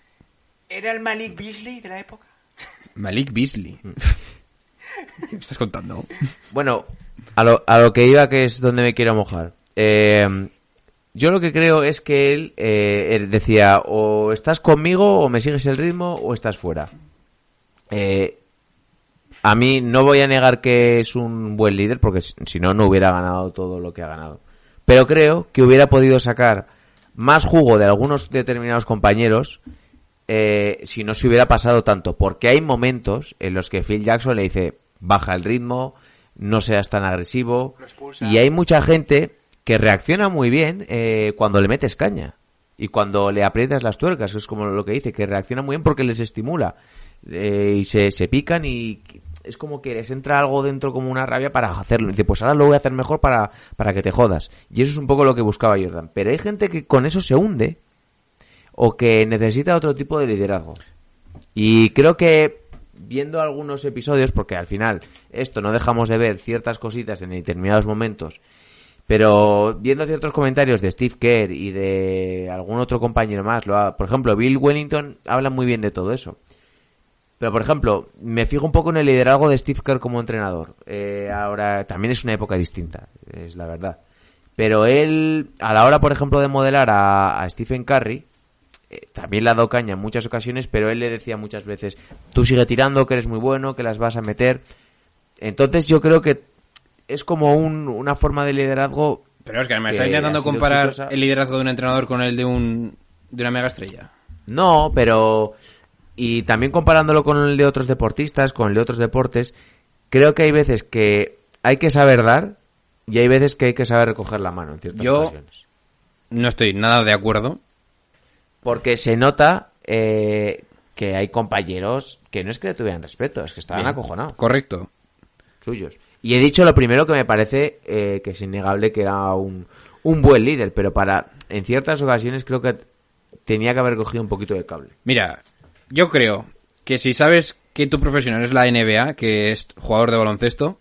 ¿Era el Malik Beasley de la época? Malik Beasley. ¿Qué me estás contando? Bueno, a lo, a lo que iba, que es donde me quiero mojar. Eh, yo lo que creo es que él, eh, él decía, o estás conmigo, o me sigues el ritmo, o estás fuera. Eh, a mí no voy a negar que es un buen líder, porque si no, no hubiera ganado todo lo que ha ganado. Pero creo que hubiera podido sacar más jugo de algunos determinados compañeros eh, si no se hubiera pasado tanto. Porque hay momentos en los que Phil Jackson le dice, baja el ritmo, no seas tan agresivo. Y hay mucha gente que reacciona muy bien eh, cuando le metes caña. Y cuando le aprietas las tuercas, es como lo que dice, que reacciona muy bien porque les estimula. Eh, y se, se pican y es como que les entra algo dentro como una rabia para hacerlo. Y dice, pues ahora lo voy a hacer mejor para, para que te jodas. Y eso es un poco lo que buscaba Jordan. Pero hay gente que con eso se hunde o que necesita otro tipo de liderazgo. Y creo que viendo algunos episodios, porque al final esto no dejamos de ver ciertas cositas en determinados momentos, pero viendo ciertos comentarios de Steve Kerr y de algún otro compañero más, lo ha- por ejemplo, Bill Wellington habla muy bien de todo eso. Pero, por ejemplo, me fijo un poco en el liderazgo de Steve Kerr como entrenador. Eh, ahora también es una época distinta, es la verdad. Pero él, a la hora, por ejemplo, de modelar a, a Stephen Curry, eh, también le ha dado caña en muchas ocasiones, pero él le decía muchas veces, tú sigue tirando, que eres muy bueno, que las vas a meter. Entonces yo creo que es como un- una forma de liderazgo... Pero es que me está intentando comparar exitosa. el liderazgo de un entrenador con el de un de una mega estrella. No, pero... Y también comparándolo con el de otros deportistas, con el de otros deportes, creo que hay veces que hay que saber dar y hay veces que hay que saber recoger la mano en ciertas Yo- ocasiones. No estoy nada de acuerdo. Porque se nota eh, que hay compañeros que no es que le tuvieran respeto, es que estaban Bien. acojonados, Correcto. suyos. Y he dicho lo primero que me parece eh, que es innegable que era un, un buen líder, pero para en ciertas ocasiones creo que tenía que haber cogido un poquito de cable. Mira, yo creo que si sabes que tu profesión es la NBA, que es jugador de baloncesto,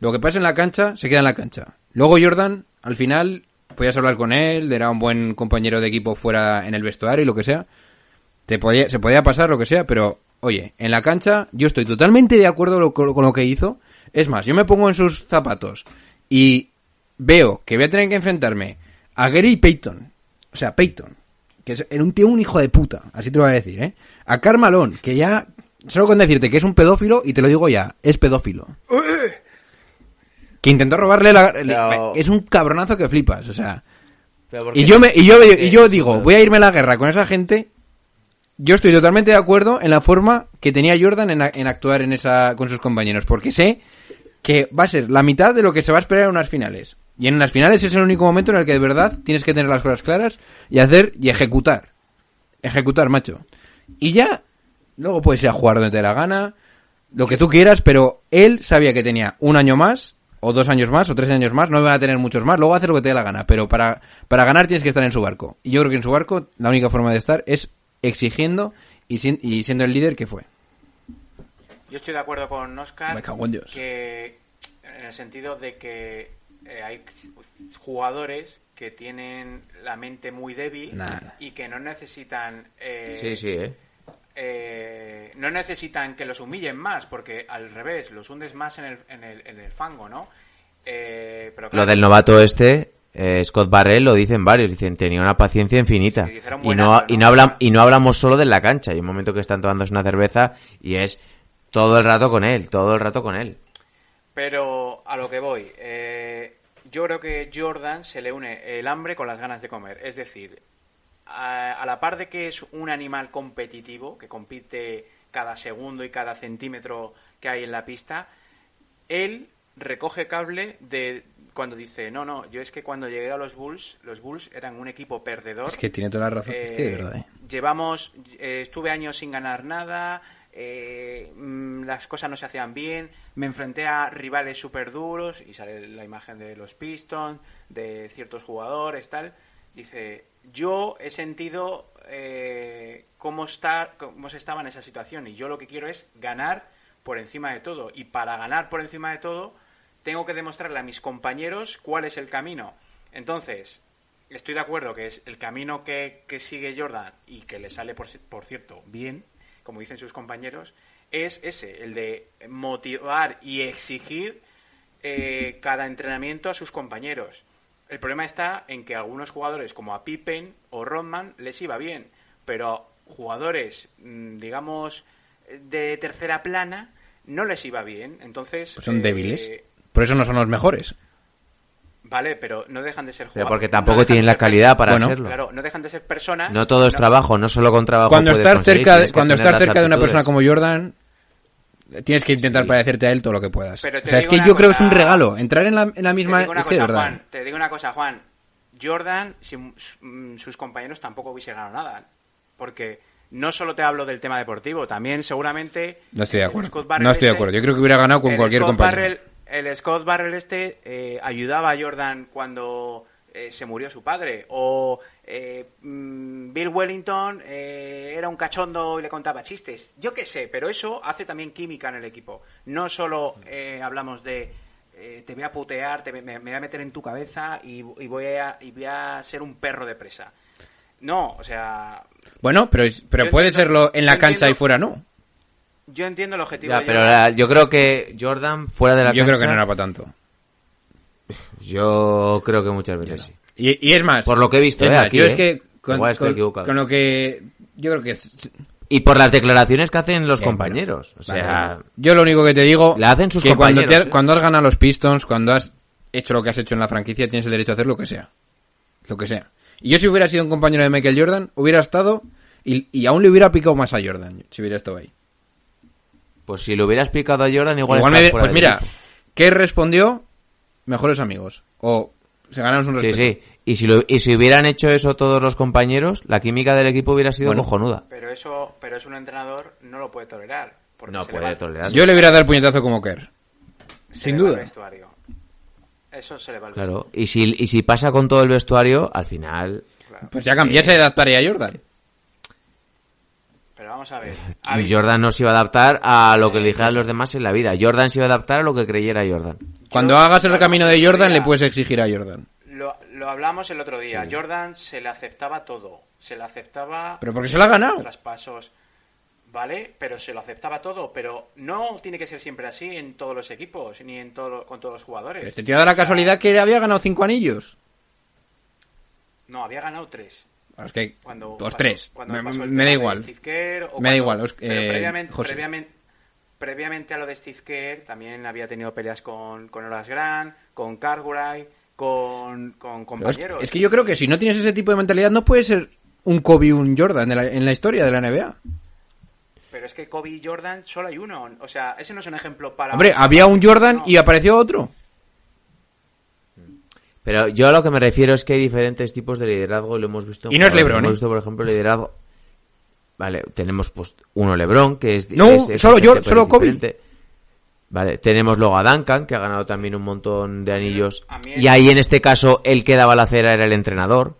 lo que pasa en la cancha se queda en la cancha. Luego Jordan, al final, podías hablar con él, era un buen compañero de equipo fuera en el vestuario y lo que sea. Te podía, se podía pasar lo que sea, pero oye, en la cancha yo estoy totalmente de acuerdo con lo que hizo. Es más, yo me pongo en sus zapatos y veo que voy a tener que enfrentarme a Gary Payton. O sea, Payton. Que era un tío un hijo de puta. Así te lo voy a decir, ¿eh? A Carmalón, que ya... Solo con decirte que es un pedófilo, y te lo digo ya, es pedófilo. Que intentó robarle la... Pero- Es un cabronazo que flipas, o sea... Y yo, me, y yo, y yo digo, voy a irme a la guerra con esa gente. Yo estoy totalmente de acuerdo en la forma que tenía Jordan en, a- en actuar en esa, con sus compañeros, porque sé que va a ser la mitad de lo que se va a esperar en unas finales. Y en unas finales es el único momento en el que de verdad tienes que tener las cosas claras y hacer y ejecutar. Ejecutar, macho. Y ya, luego puedes ir a jugar donde te dé la gana, lo que tú quieras, pero él sabía que tenía un año más, o dos años más, o tres años más, no van a tener muchos más, luego hace lo que te dé la gana, pero para, para ganar tienes que estar en su barco. Y yo creo que en su barco la única forma de estar es exigiendo y, sin- y siendo el líder que fue. Yo estoy de acuerdo con Oscar Me cago en Dios. que en el sentido de que eh, hay jugadores que tienen la mente muy débil y que no necesitan eh, Sí, sí, ¿eh? eh, no necesitan que los humillen más porque al revés los hundes más en el, en el, en el fango, ¿no? Eh, pero Lo claro, del novato este, eh, Scott Barrell, lo dicen varios, dicen, tenía una paciencia infinita. Sí, y, no, y, ¿no? y no hablamos solo de la cancha, hay un momento que están tomándose una cerveza y es todo el rato con él, todo el rato con él. Pero a lo que voy, eh, yo creo que Jordan se le une el hambre con las ganas de comer. Es decir, a, a la par de que es un animal competitivo, que compite cada segundo y cada centímetro que hay en la pista, él recoge cable de cuando dice, no, no, yo es que cuando llegué a los Bulls, los Bulls eran un equipo perdedor. Es que tiene toda la razón, es que de Eh, verdad, ¿eh? Llevamos, eh, estuve años sin ganar nada, eh, mm, las cosas no se hacían bien, me enfrenté a rivales súper duros y sale la imagen de los Pistons, de ciertos jugadores, tal. Dice, yo he sentido eh, cómo, está, cómo se estaba en esa situación y yo lo que quiero es ganar por encima de todo. Y para ganar por encima de todo, tengo que demostrarle a mis compañeros cuál es el camino. Entonces, estoy de acuerdo que es el camino que, que sigue Jordan y que le sale, por, por cierto, bien, como dicen sus compañeros, es ese, el de motivar y exigir eh, cada entrenamiento a sus compañeros. El problema está en que a algunos jugadores como a Pippen o Rodman les iba bien, pero jugadores, mm, digamos, de tercera plana no les iba bien. Entonces... Pues son eh, débiles. Por eso no son los mejores. Vale, pero no dejan de ser Pero jugadores. porque no tampoco dejan tienen de la ser calidad para Bueno, serlo. Claro, no dejan de ser personas. No todo es trabajo, no solo con trabajo. Cuando estás cerca, de, cuando estás cerca de una persona como Jordan, tienes que intentar Sí. parecerte a él todo lo que puedas. Pero o te sea, es que yo creo que es un regalo. Entrar en la, en la Te misma... digo una Es que cosa, verdad. Juan. Te digo una cosa, Juan. Jordan, sin sus compañeros tampoco hubiese ganado nada. Porque no solo te hablo del tema deportivo, también seguramente. No estoy de acuerdo. No estoy de este- acuerdo. Yo creo que hubiera ganado con cualquier Scott compañero. El Scott Barrell este eh, ayudaba a Jordan cuando eh, se murió su padre. O eh, mm, Bill Wellington eh, era un cachondo y le contaba chistes. Yo qué sé, pero eso hace también química en el equipo. No solo eh, hablamos de te voy a putear, te, me, me voy a meter en tu cabeza y, y voy a, y voy a ser un perro de presa. No, o sea, Bueno, pero, pero puede entiendo- serlo en la cancha y fuera no. Yo entiendo el objetivo. Ya, de pero Jordan. la- yo creo que Jordan fuera de la Yo creo que no era para tanto. Yo creo que muchas veces sí. Y, y es más. Por lo que he visto, es eh, más, aquí, yo eh. es que con, Igual estoy con- equivocado. con lo que. Yo creo que es. Y por las declaraciones que hacen los compañeros. O sea, Yo lo único que te digo. La hacen sus que cuando, te compañeros, ha- ¿eh? cuando has ganado los Pistons, cuando has hecho lo que has hecho en la franquicia, tienes el derecho a hacer lo que sea. Lo que sea. Y yo, si hubiera sido un compañero de Michael Jordan, hubiera estado. Y, y aún le hubiera picado más a Jordan, si hubiera estado ahí. Pues si lo hubiera explicado a Jordan, igual, Igual me- pues mira. ¿qué respondió? Mejores amigos. O se ganaron un Sí, respeto. sí. Y si, lo, y si hubieran hecho eso todos los compañeros, la química del equipo hubiera sido Bueno. cojonuda. Pero eso, pero eso un entrenador no lo puede tolerar. porque No puede va- tolerar. Yo le hubiera dado el puñetazo como Kerr. sin duda. Eso se le va el Claro. Y si, y si pasa con todo el vestuario, al final... Pues ya cambiase de adaptaría a Jordan. Vamos a ver. Jordan no se iba a adaptar a lo que le dijeran los demás en la vida. Jordan se iba a adaptar a lo que creyera Jordan. Cuando hagas el camino de Jordan, le puedes exigir a Jordan. Lo, lo hablamos el otro día. Jordan se le aceptaba todo. Se le aceptaba. Pero porque se lo ha ganado. Traspasos. ¿Vale? Pero se lo aceptaba todo. Pero no tiene que ser siempre así en todos los equipos, ni en todo, con todos los jugadores. Pero este tío da la casualidad que había ganado cinco anillos. No, había ganado tres. Es que Cuando los pasó- tres. cuando Me, da igual. Steve Kerr, o Me da igual, os- pero eh, previamente, José. previamente, previamente a lo de Steve Kerr también había tenido peleas con, con Horace Grant, con Cartwright, con, con es, compañeros. es que yo creo que si no tienes ese tipo de mentalidad, no puedes ser un Kobe y un Jordan de la- en la historia de la NBA. Pero es que Kobe y Jordan solo hay uno. O sea, ese no es un ejemplo para... Hombre, había un Jordan No. y apareció otro. Pero yo a lo que me refiero es que hay diferentes tipos de liderazgo y lo hemos visto. Y no es. LeBron, Hemos ¿eh? visto, por ejemplo, liderazgo. Vale, tenemos pues uno LeBron, que es. No, es- es solo yo- solo Kobe. diferente. Vale, tenemos luego a Duncan, que ha ganado también un montón de anillos. Y ahí en este caso, el que daba la cera era el entrenador,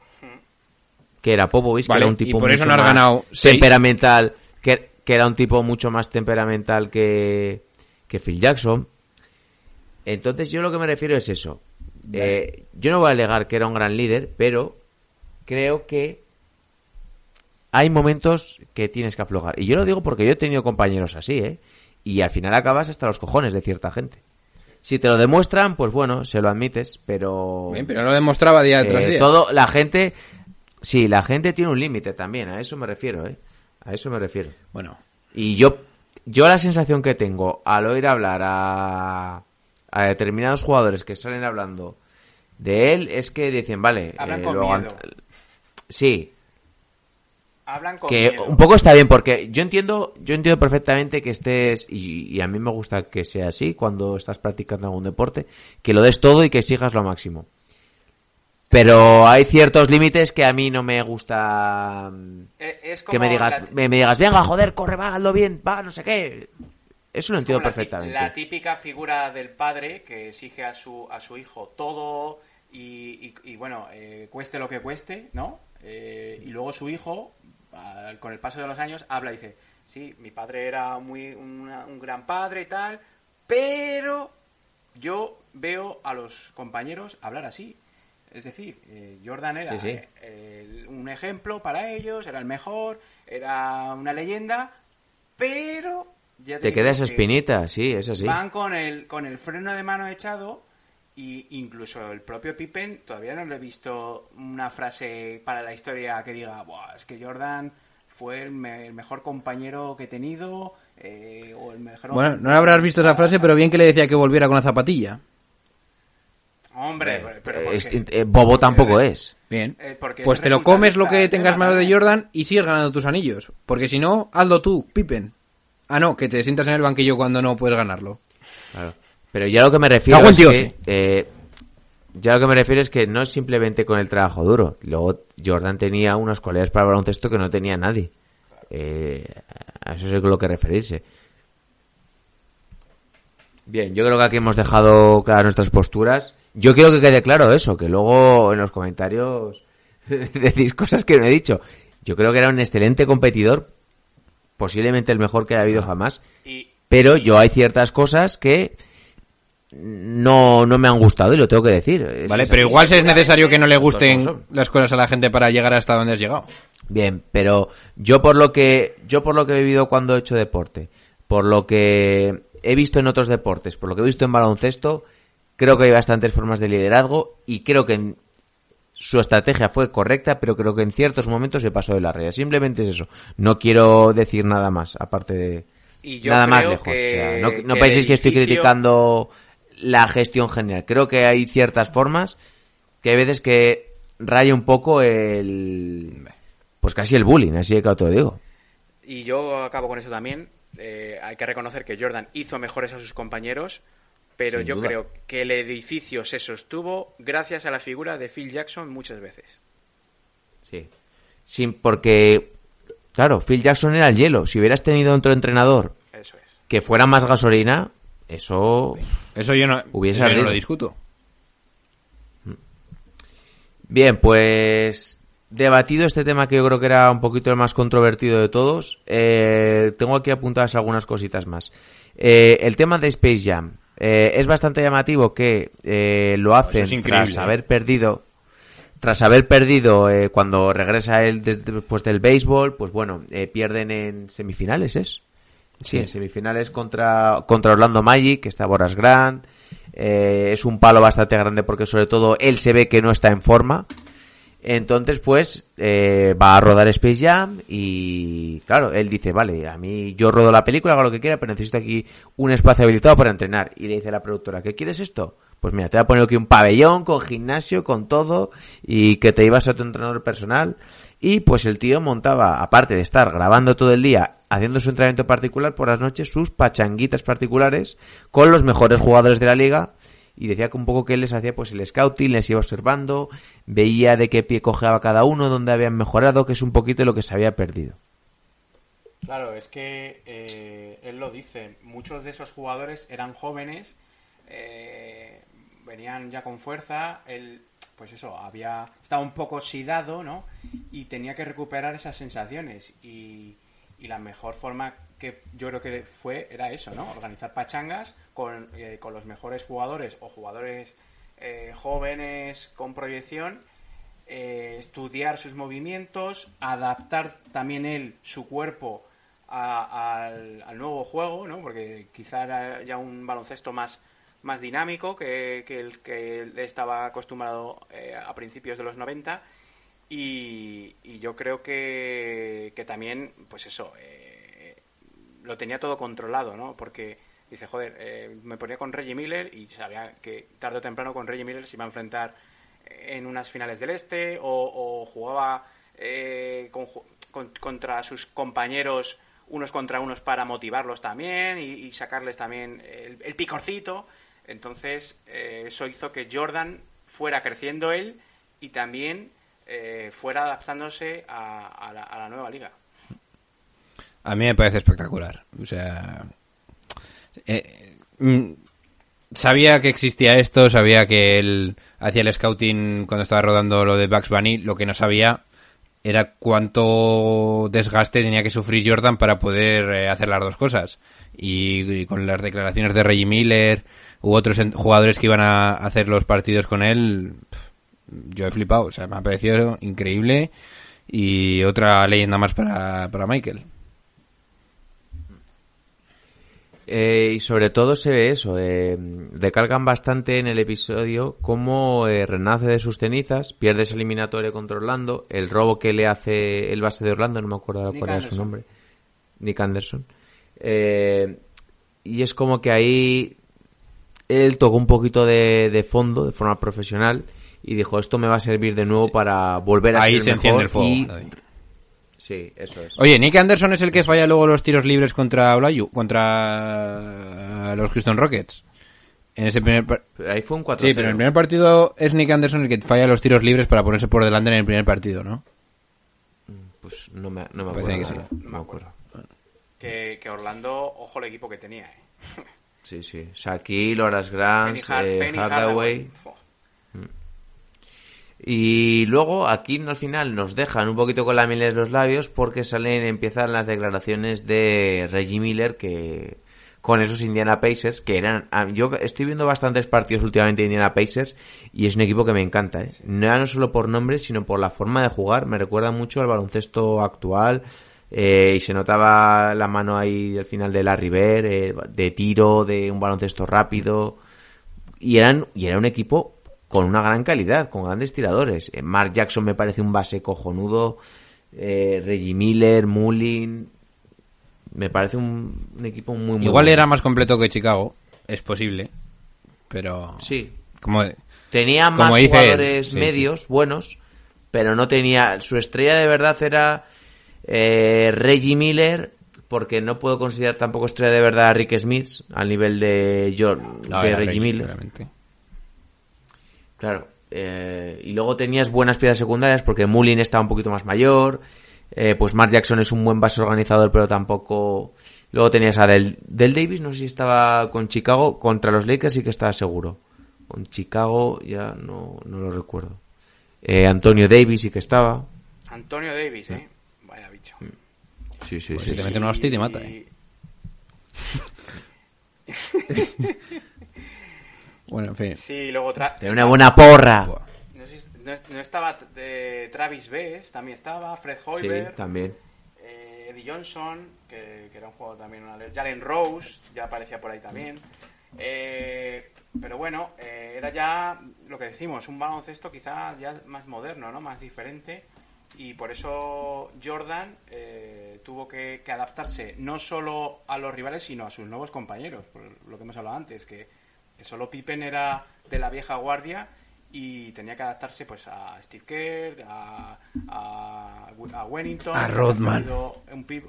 que era Popovich, Vale, que era un y tipo eso mucho no has más ganado seis. temperamental, que, que era un tipo mucho más temperamental que, que Phil Jackson. Entonces yo lo que me refiero es eso. Eh, yo no voy a alegar que era un gran líder, pero creo que hay momentos que tienes que aflojar. Y yo lo digo porque yo he tenido compañeros así, ¿eh? Y al final acabas hasta los cojones de cierta gente. Si te lo demuestran, pues bueno, se lo admites, pero... Bien, pero lo demostraba día tras Eh, día. todo, la gente... Sí, la gente tiene un límite también, a eso me refiero, ¿eh? A eso me refiero. Bueno, Y yo, yo la sensación que tengo al oír hablar a, a determinados jugadores que salen hablando de él es que dicen, vale, Hablan eh, con miedo. sí, Hablan con que miedo. un poco está bien porque yo entiendo, yo entiendo perfectamente que estés y, y a mí me gusta que sea así cuando estás practicando algún deporte, que lo des todo y que sigas lo máximo. Pero hay ciertos límites que a mí no me gusta Eh, que me digas, la- me, me digas, venga, joder, corre, va, hazlo bien, va, no sé qué. Eso lo Es entiendo perfectamente. La, típica figura del padre que exige a su, a su hijo todo y, y- y, bueno, eh, cueste lo que cueste, ¿no? Eh, y luego su hijo, con el paso de los años, habla y dice, sí, mi padre era muy una- un gran padre y tal, pero yo veo a los compañeros hablar así. Es decir, eh, Jordan era Sí, sí. eh, el- un ejemplo para ellos, era el mejor, era una leyenda, pero... ya Te digo queda esa que espinita, sí, eso sí. Van con el, con el freno de mano echado y incluso el propio Pippen todavía no le he visto una frase para la historia que diga, Buah, es que Jordan fue el, me- el mejor compañero que he tenido eh, o el mejor... bueno, no habrás visto esa frase, pero bien que le decía que volviera con la zapatilla. Hombre, pero ¿por Es- qué? eh, bobo tampoco es. Bien. Eh, Pues es te lo comes lo que tengas tema de. Jordan y sigues ganando tus anillos. Porque si no, hazlo tú, Pippen. Ah, no, que te sientas en el banquillo cuando no puedes ganarlo. Claro. Pero ya lo que me refiero Cago en es Dios. que, eh, ya lo que me refiero es que no es simplemente con el trabajo duro. Luego Jordan tenía unas cualidades para el baloncesto que no tenía nadie. Eh, a eso es a lo que referirse. Bien, yo creo que aquí hemos dejado claras nuestras posturas. Yo quiero que quede claro eso, que luego en los comentarios decís cosas que no he dicho. Yo creo que era un excelente competidor, posiblemente el mejor que haya habido jamás. Pero yo hay ciertas cosas que no, no me han gustado y lo tengo que decir. Es- Vale, es pero igual si es necesario que no le Las cosas gusten las cosas a la gente para llegar hasta donde has llegado. Bien, pero yo por lo que yo por lo que he vivido cuando he hecho deporte, por lo que he visto en otros deportes, por lo que he visto en baloncesto, creo que hay bastantes formas de liderazgo y creo que en- su estrategia fue correcta, pero creo que en ciertos momentos se pasó de la raya. Simplemente es eso. No quiero decir nada más, aparte de Y yo nada más lejos. que- O sea, no, no que penséis que estoy criticando la gestión general. Creo que hay ciertas formas que hay veces que raya un poco el... Pues casi el bullying, así claro te lo digo. Y yo acabo con eso también. Eh, hay que reconocer que Jordan hizo mejores a sus compañeros, pero Sin yo duda. creo que el edificio se sostuvo gracias a la figura de Phil Jackson muchas veces. Sí. Sin, porque, claro, Phil Jackson era el hielo. Si hubieras tenido otro entrenador Eso es. que fuera más gasolina, eso... Eso yo no, Hubiese yo no lo discuto. Bien, pues debatido este tema que yo creo que era un poquito el más controvertido de todos, eh, tengo aquí apuntadas algunas cositas más. Eh, el tema de Space Jam. Eh, es bastante llamativo que eh, lo hacen es tras ¿eh? haber perdido tras haber perdido eh, cuando regresa él des- después del béisbol, pues bueno, eh, pierden en semifinales, ¿es? Sí, en semifinales contra, contra Orlando Magic, que está Boras Grant. Eh, es un palo bastante grande porque sobre todo él se ve que no está en forma. Entonces, pues, eh, va a rodar Space Jam y, claro, él dice, vale, a mí yo rodo la película, hago lo que quiera, pero necesito aquí un espacio habilitado para entrenar. Y le dice la productora, ¿qué quieres esto? Pues mira, te voy a poner aquí un pabellón con gimnasio, con todo, y que te ibas a tu entrenador personal. Y pues el tío montaba, aparte de estar grabando todo el día, haciendo su entrenamiento particular, por las noches sus pachanguitas particulares con los mejores jugadores de la liga y decía que un poco que él les hacía pues el scouting, les iba observando, veía de qué pie cojeaba cada uno, dónde habían mejorado, que es un poquito lo que se había perdido. Claro, es que eh, él lo dice, muchos de esos jugadores eran jóvenes, eh, venían ya con fuerza, él, pues eso, había estaba un poco oxidado, ¿no? Y tenía que recuperar esas sensaciones y, y la mejor forma que yo creo que fue era eso, ¿no? Organizar pachangas con, eh, con los mejores jugadores o jugadores eh, jóvenes con proyección eh, estudiar sus movimientos, adaptar también él su cuerpo a- al, nuevo juego, ¿no? Porque quizá era ya un baloncesto más, más dinámico que, el que estaba acostumbrado eh, a principios de los 90. Y, yo creo que, que también, pues eso, lo tenía todo controlado, ¿no? Porque dice, joder, eh, me ponía con Reggie Miller y sabía que tarde o temprano con Reggie Miller se iba a enfrentar en unas finales del Este o, jugaba eh, con- con- contra sus compañeros unos contra unos para motivarlos también y, sacarles también el, picorcito. Entonces, eh, eso hizo que Jordan fuera creciendo él y también eh, fuera adaptándose a, a la, a la nueva liga. A mí me parece espectacular. O sea, eh, mm, sabía que existía esto, sabía que él hacía el scouting cuando estaba rodando lo de Bugs Bunny. Lo que no sabía era cuánto desgaste tenía que sufrir Jordan para poder eh, hacer las dos cosas. Y, con las declaraciones de Reggie Miller u otros jugadores que iban a hacer los partidos con él, yo he flipado. O sea, me ha parecido increíble. Y otra leyenda más para, para Michael. Eh, y sobre todo se ve eso, eh, recalcan bastante en el episodio cómo eh, renace de sus cenizas, pierde ese eliminatorio contra Orlando, el robo que le hace el base de Orlando, no me acuerdo cuál era su Anderson. nombre, Nick Anderson. Eh, y es como que ahí él tocó un poquito de, de fondo, de forma profesional, y dijo, esto me va a servir de nuevo para volver a Ahí ser se mejor enciende el fuego. y- Sí, eso es. Oye, Nick Anderson es el que falla luego los tiros libres contra Olayu, contra los Houston Rockets. En ese primer Pero ahí fue un 4 Sí, pero en el primer partido es Nick Anderson el que falla los tiros libres para ponerse por delante en el primer partido, ¿no? Pues no me, no me Parece acuerdo. que sí. no me acuerdo. Que, que Orlando, ojo el equipo que tenía, ¿eh? Sí, sí. Shaquille, Horace Grant, Penny eh, Penny Hardaway. Y luego aquí al final nos dejan un poquito con la miel en los labios porque salen, empiezan las declaraciones de Reggie Miller que con esos Indiana Pacers que eran yo estoy viendo bastantes partidos últimamente de Indiana Pacers y es un equipo que me encanta ¿eh? no, no solo por nombre sino por la forma de jugar me recuerda mucho al baloncesto actual Eh, y se notaba la mano ahí al final de la River, eh, de tiro, de un baloncesto rápido. Y eran, y era un equipo con una gran calidad, con grandes tiradores. Eh, Mark Jackson me parece un base cojonudo. Eh, Reggie Miller, Mullin. Me parece un, un equipo muy, muy Igual bueno. era más completo que Chicago, es posible, pero Sí, como Tenía Como más jugadores sí, medios buenos, pero no tenía. Su estrella de verdad era eh, Reggie Miller, porque no puedo considerar tampoco estrella de verdad a Rick Smith al nivel de, John, No, de Reggie, Miller. claramente. Claro. eh, y luego tenías buenas piezas secundarias porque Mullin estaba un poquito más mayor. eh, pues Mark Jackson es un buen base organizador, pero tampoco. Luego tenías a Del, Del Davis, no sé si estaba con Chicago. Contra los Lakers sí que estaba seguro. Con Chicago ya no, no lo recuerdo. Eh, Antonio Davis sí que estaba. Antonio Davis, ¿eh? Vaya bicho. Sí, sí, Pues sí. si te sí. mete una hostia y te mata, ¿eh? Bueno, en fin. Sí, luego tra- Tenía una buena porra. No, sé si- no es- no estaba eh, Travis Best, también estaba Fred Sí, Hoiberg, también. eh, Eddie Johnson, que, que era un jugador también, una le- Jalen Rose, ya aparecía por ahí también. Eh, pero bueno, eh, era ya lo que decimos, un baloncesto quizá ya más moderno, ¿no? Más diferente. Y por eso Jordan eh, tuvo que, que adaptarse no solo a los rivales, sino a sus nuevos compañeros. Por lo que hemos hablado antes, que, que solo Pippen era de la vieja guardia y tenía que adaptarse pues a Steve Kerr, a, a, a Wellington, A Rodman. un pip-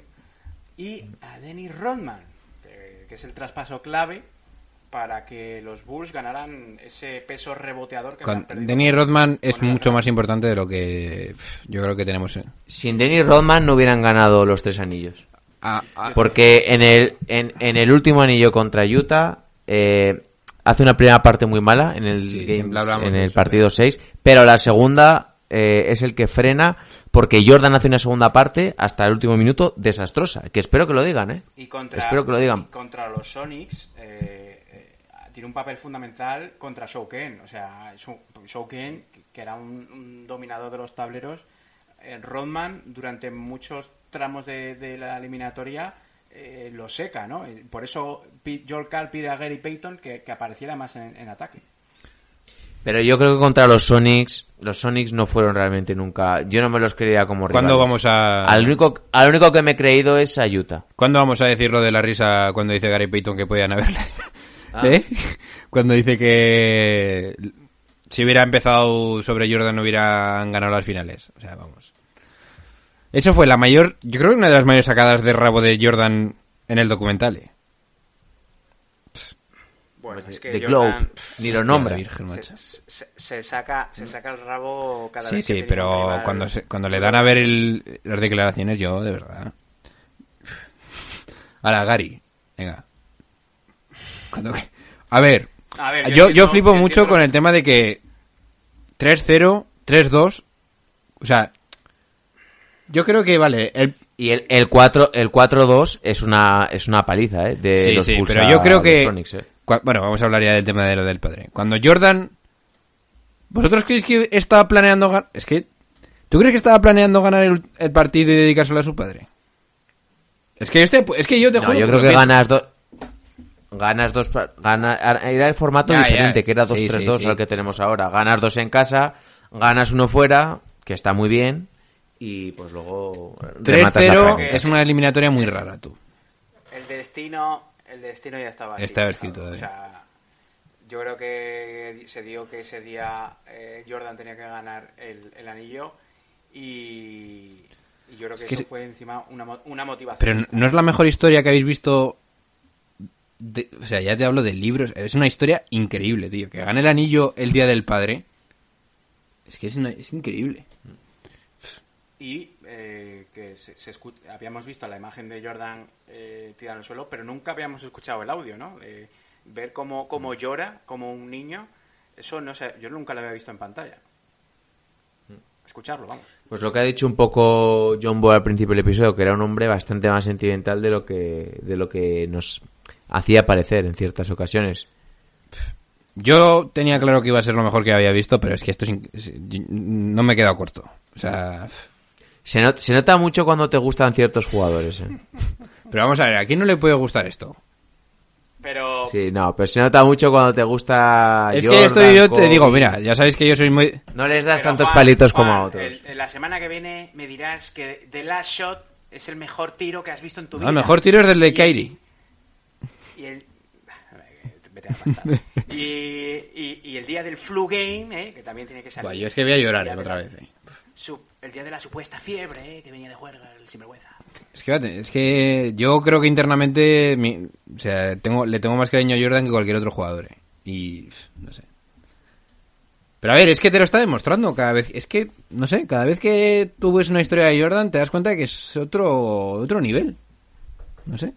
y a Dennis Rodman, que, que es el traspaso clave para que los Bulls ganaran ese peso reboteador que Con Denny Rodman es mucho más importante de lo que yo creo que tenemos. eh. Sin Dennis Rodman no hubieran ganado los tres anillos. Ah, ah, Porque en el, en, en el último anillo contra Utah eh, hace una primera parte muy mala en el, Sí, games- en el partido 6, pero la segunda eh, es el que frena porque Jordan hace una segunda parte hasta el último minuto desastrosa. Que espero que lo digan, ¿eh? Y contra, Espero que lo digan. y contra los Sonics eh, eh, tiene un papel fundamental contra Shouken. O sea, Shou- Shouken, que era un, un dominador de los tableros, eh, Rodman durante muchos tramos de, de la eliminatoria eh, lo seca, ¿no? Por eso Joel Carr pide a Gary Payton que, que apareciera más en, en ataque. Pero yo creo que contra los Sonics, los Sonics no fueron realmente nunca. Yo no me los creía como rivales. ¿Cuándo vamos a Al único, al único que me he creído es a Utah. ¿Cuándo vamos a decir lo de la risa cuando dice Gary Payton que podían haberle? Ah. ¿Eh? Cuando dice que si hubiera empezado sobre Jordan no hubieran ganado las finales. O sea, vamos. Eso fue la mayor, yo creo que una de las mayores sacadas de rabo de Jordan en el documental. ¿eh? Bueno, es que The Jordan, Globe, ni lo nombra. Virgen, se, se- se saca, se saca el rabo cada Sí, vez que sí, un pero cuando, se- cuando le dan a ver el- las declaraciones, yo, de verdad. Ahora, Gary, venga. Cuando- a ver, A ver, yo, yo entiendo- flipo yo mucho entiendo con el tema de que 3-0, 3-2, o sea, yo creo que, vale, el, Y el, el 4 el 4-2 es una, es una paliza, ¿eh? De Sí, los sí, pero yo creo que... Sonics, ¿eh? Bueno, vamos a hablar ya del tema de lo del padre. Cuando Jordan... ¿Vosotros creéis que estaba planeando ganar... Es que... ¿Tú crees que estaba planeando ganar el, el partido y dedicárselo a su padre? Es que, este, es que yo te No, juro yo creo que ganas dos... Ganas dos... pa- Gana, era el formato Ya, ya. diferente, que era Sí, 2-3-2 sí, sí. al que tenemos ahora. Ganas dos en casa, ganas uno fuera, que está muy bien, y pues luego... rematas la 3-0 práctica. es una eliminatoria muy rara, tú. El destino, el destino ya estaba así, Estaba claro. escrito, O eh. sea, yo creo que se dio que ese día eh, Jordan tenía que ganar el, el anillo y, y yo creo que, Es que eso se- fue encima una, mo- una motivación. Pero no- no es la mejor historia que habéis visto... de- o sea, ya te hablo de libros. Es una historia increíble, tío. Que gane el anillo el día del padre. Es que es, una- es increíble. Y eh, que se, se escu- habíamos visto la imagen de Jordan eh, tirado al suelo, pero nunca habíamos escuchado el audio, ¿no? Eh, ver cómo, cómo llora, como un niño, eso no sé, yo nunca lo había visto en pantalla. Escucharlo, vamos. Pues lo que ha dicho un poco John Boy al principio del episodio, que era un hombre bastante más sentimental de lo que, de lo que nos hacía parecer en ciertas ocasiones. Yo tenía claro que iba a ser lo mejor que había visto, pero es que esto es- no me he quedado corto. O sea, Se, not- se nota mucho cuando te gustan ciertos jugadores. ¿eh? Pero vamos a ver, ¿a quién no le puede gustar esto? Pero Sí, no, pero se nota mucho cuando te gusta. es Jordan, que esto yo te digo, mira, ya sabéis que yo soy muy... No les das Pero, tantos Juan, palitos como a otros. el- la semana que viene me dirás que The Last Shot es el mejor tiro que has visto en tu No, vida. el mejor tiro es del de Kairi. Y el... Vete a y, y- y el día del flu game, ¿eh? que también tiene que salir. Yo es que voy a llorar eh, otra vez. eh. El día de la supuesta fiebre, ¿eh? que venía de juerga, el sinvergüenza. Es que, es que yo creo que internamente mi- o sea, tengo, le tengo más cariño a Jordan que cualquier otro jugador. eh. Y no sé. Pero a ver, es que te lo está demostrando cada vez. Es que, no sé, cada vez que tú ves una historia de Jordan te das cuenta de que es otro, otro nivel. No sé.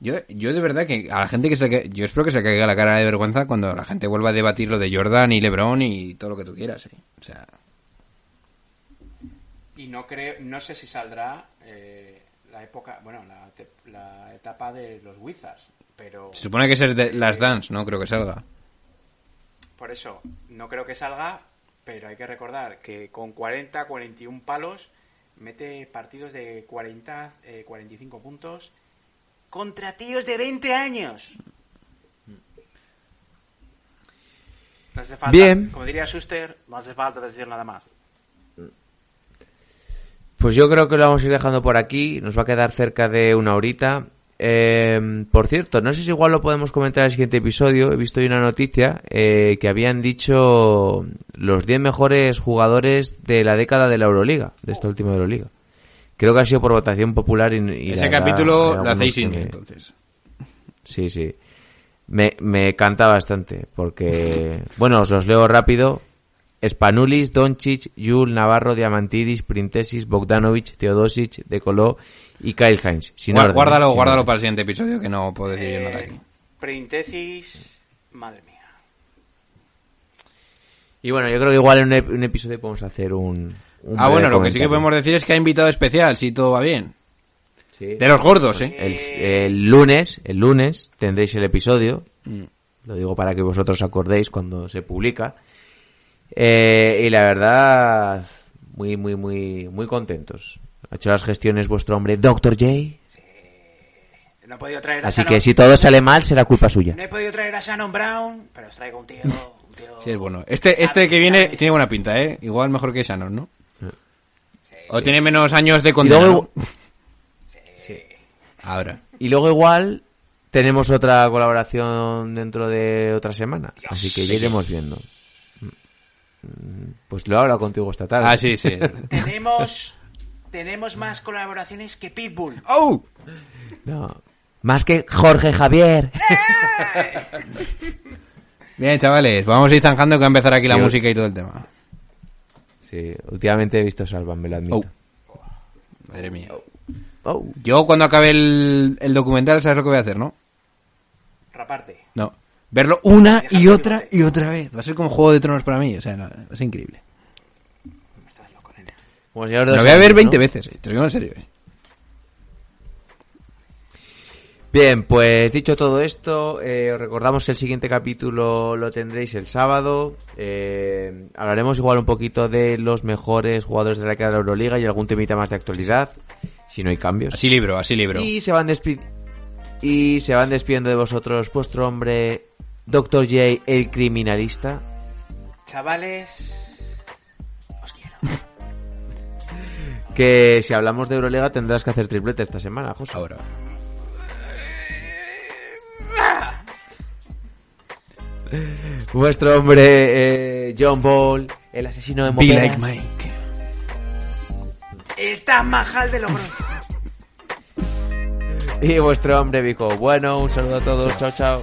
Yo, yo de verdad que a la gente que se le yo espero que se caiga la cara de vergüenza cuando la gente vuelva a debatir lo de Jordan y LeBron y todo lo que tú quieras. eh. O sea, Y no creo, no sé si saldrá eh, la época, bueno, la, te- la etapa de los Wizards, pero se supone que es el de las Dance, no creo que salga. por eso no creo que salga, pero hay que recordar que con 40, 41 palos mete partidos de 40, eh, 45 puntos contra tíos de 20 años. No hace falta, Bien. como diría Schuster, no hace falta decir nada más. Pues yo creo que lo vamos a ir dejando por aquí. Nos va a quedar cerca de una horita. Eh, por cierto, no sé si igual lo podemos comentar en el siguiente episodio. He visto hoy una noticia eh, que habían dicho los 10 mejores jugadores de la década de la Euroliga, de esta última Euroliga. Creo que ha sido por votación popular y, Ese capítulo lo hacéis sin me- entonces. Sí, sí. Me, me canta bastante, porque, bueno, os los leo rápido. Spanulis, Doncic, Yul, Navarro, Diamantidis, Printesis, Bogdanovic, Teodosic, Decoló y Kyle Hines. Sin Guá- orden, guárdalo, sin guárdalo orden. para el siguiente episodio que no puedo decir yo nada Eh, aquí. Printesis, madre mía. Y bueno, yo creo que igual en un, ep- un episodio podemos hacer un... un Ah, bueno, lo que sí que podemos decir es que ha invitado especial, si todo va bien. Sí. De los gordos, ¿eh? El, el lunes, el lunes tendréis el episodio. Mm. Lo digo para que vosotros acordéis cuando se publica. Eh, y la verdad, muy, muy, muy, muy contentos. Ha hecho las gestiones vuestro hombre Dr. J. No he podido traer a Así Shannon- que si todo sale mal, será culpa suya. No he podido traer a Shannon Brown, pero os traigo un tío. Un tío Sí, es bueno. Este, sabe, este que viene sabe. tiene buena pinta, ¿eh? Igual mejor que Shannon, ¿no? Sí, O sí. tiene menos años de Y condena. luego, ¿no? Ahora. y luego igual tenemos otra colaboración dentro de otra semana. Así que ya iremos viendo. Pues lo he hablado contigo esta tarde. Ah, sí, sí. Tenemos, tenemos más colaboraciones que Pitbull. ¡Oh! No. Más que Jorge Javier. Bien, chavales, vamos a ir zanjando que va a empezar aquí la música y todo el tema. Sí, últimamente he visto Sálvame, lo admito. Oh. Madre mía. Oh. Yo cuando acabe el, el documental, ¿sabes lo que voy a hacer, no? Raparte. No. Verlo una y otra y otra vez. Va a ser como Juego de Tronos para mí. O sea, no, es increíble. Estás loco, nena. Como Lo voy a ver Anillos, 20 ¿no? veces, eh. te lo digo en serio. eh. Bien, pues dicho todo esto, eh, os recordamos que el siguiente capítulo lo tendréis el sábado. Eh, hablaremos igual un poquito de los mejores jugadores de la que de la Euroliga y algún temita más de actualidad, si no hay cambios. Así libro, así libro. Y se van despi- y se van despidiendo de vosotros vuestro hombre Dr. J, el criminalista. Chavales, os quiero. Que si hablamos de Euroliga tendrás que hacer triplete esta semana, José. Ahora. Vuestro hombre eh, John Ball, el asesino de Be like Mike. El Taj Mahal de Logroño. Y vuestro hombre Vico. Bueno, un saludo a todos. Chao, chao.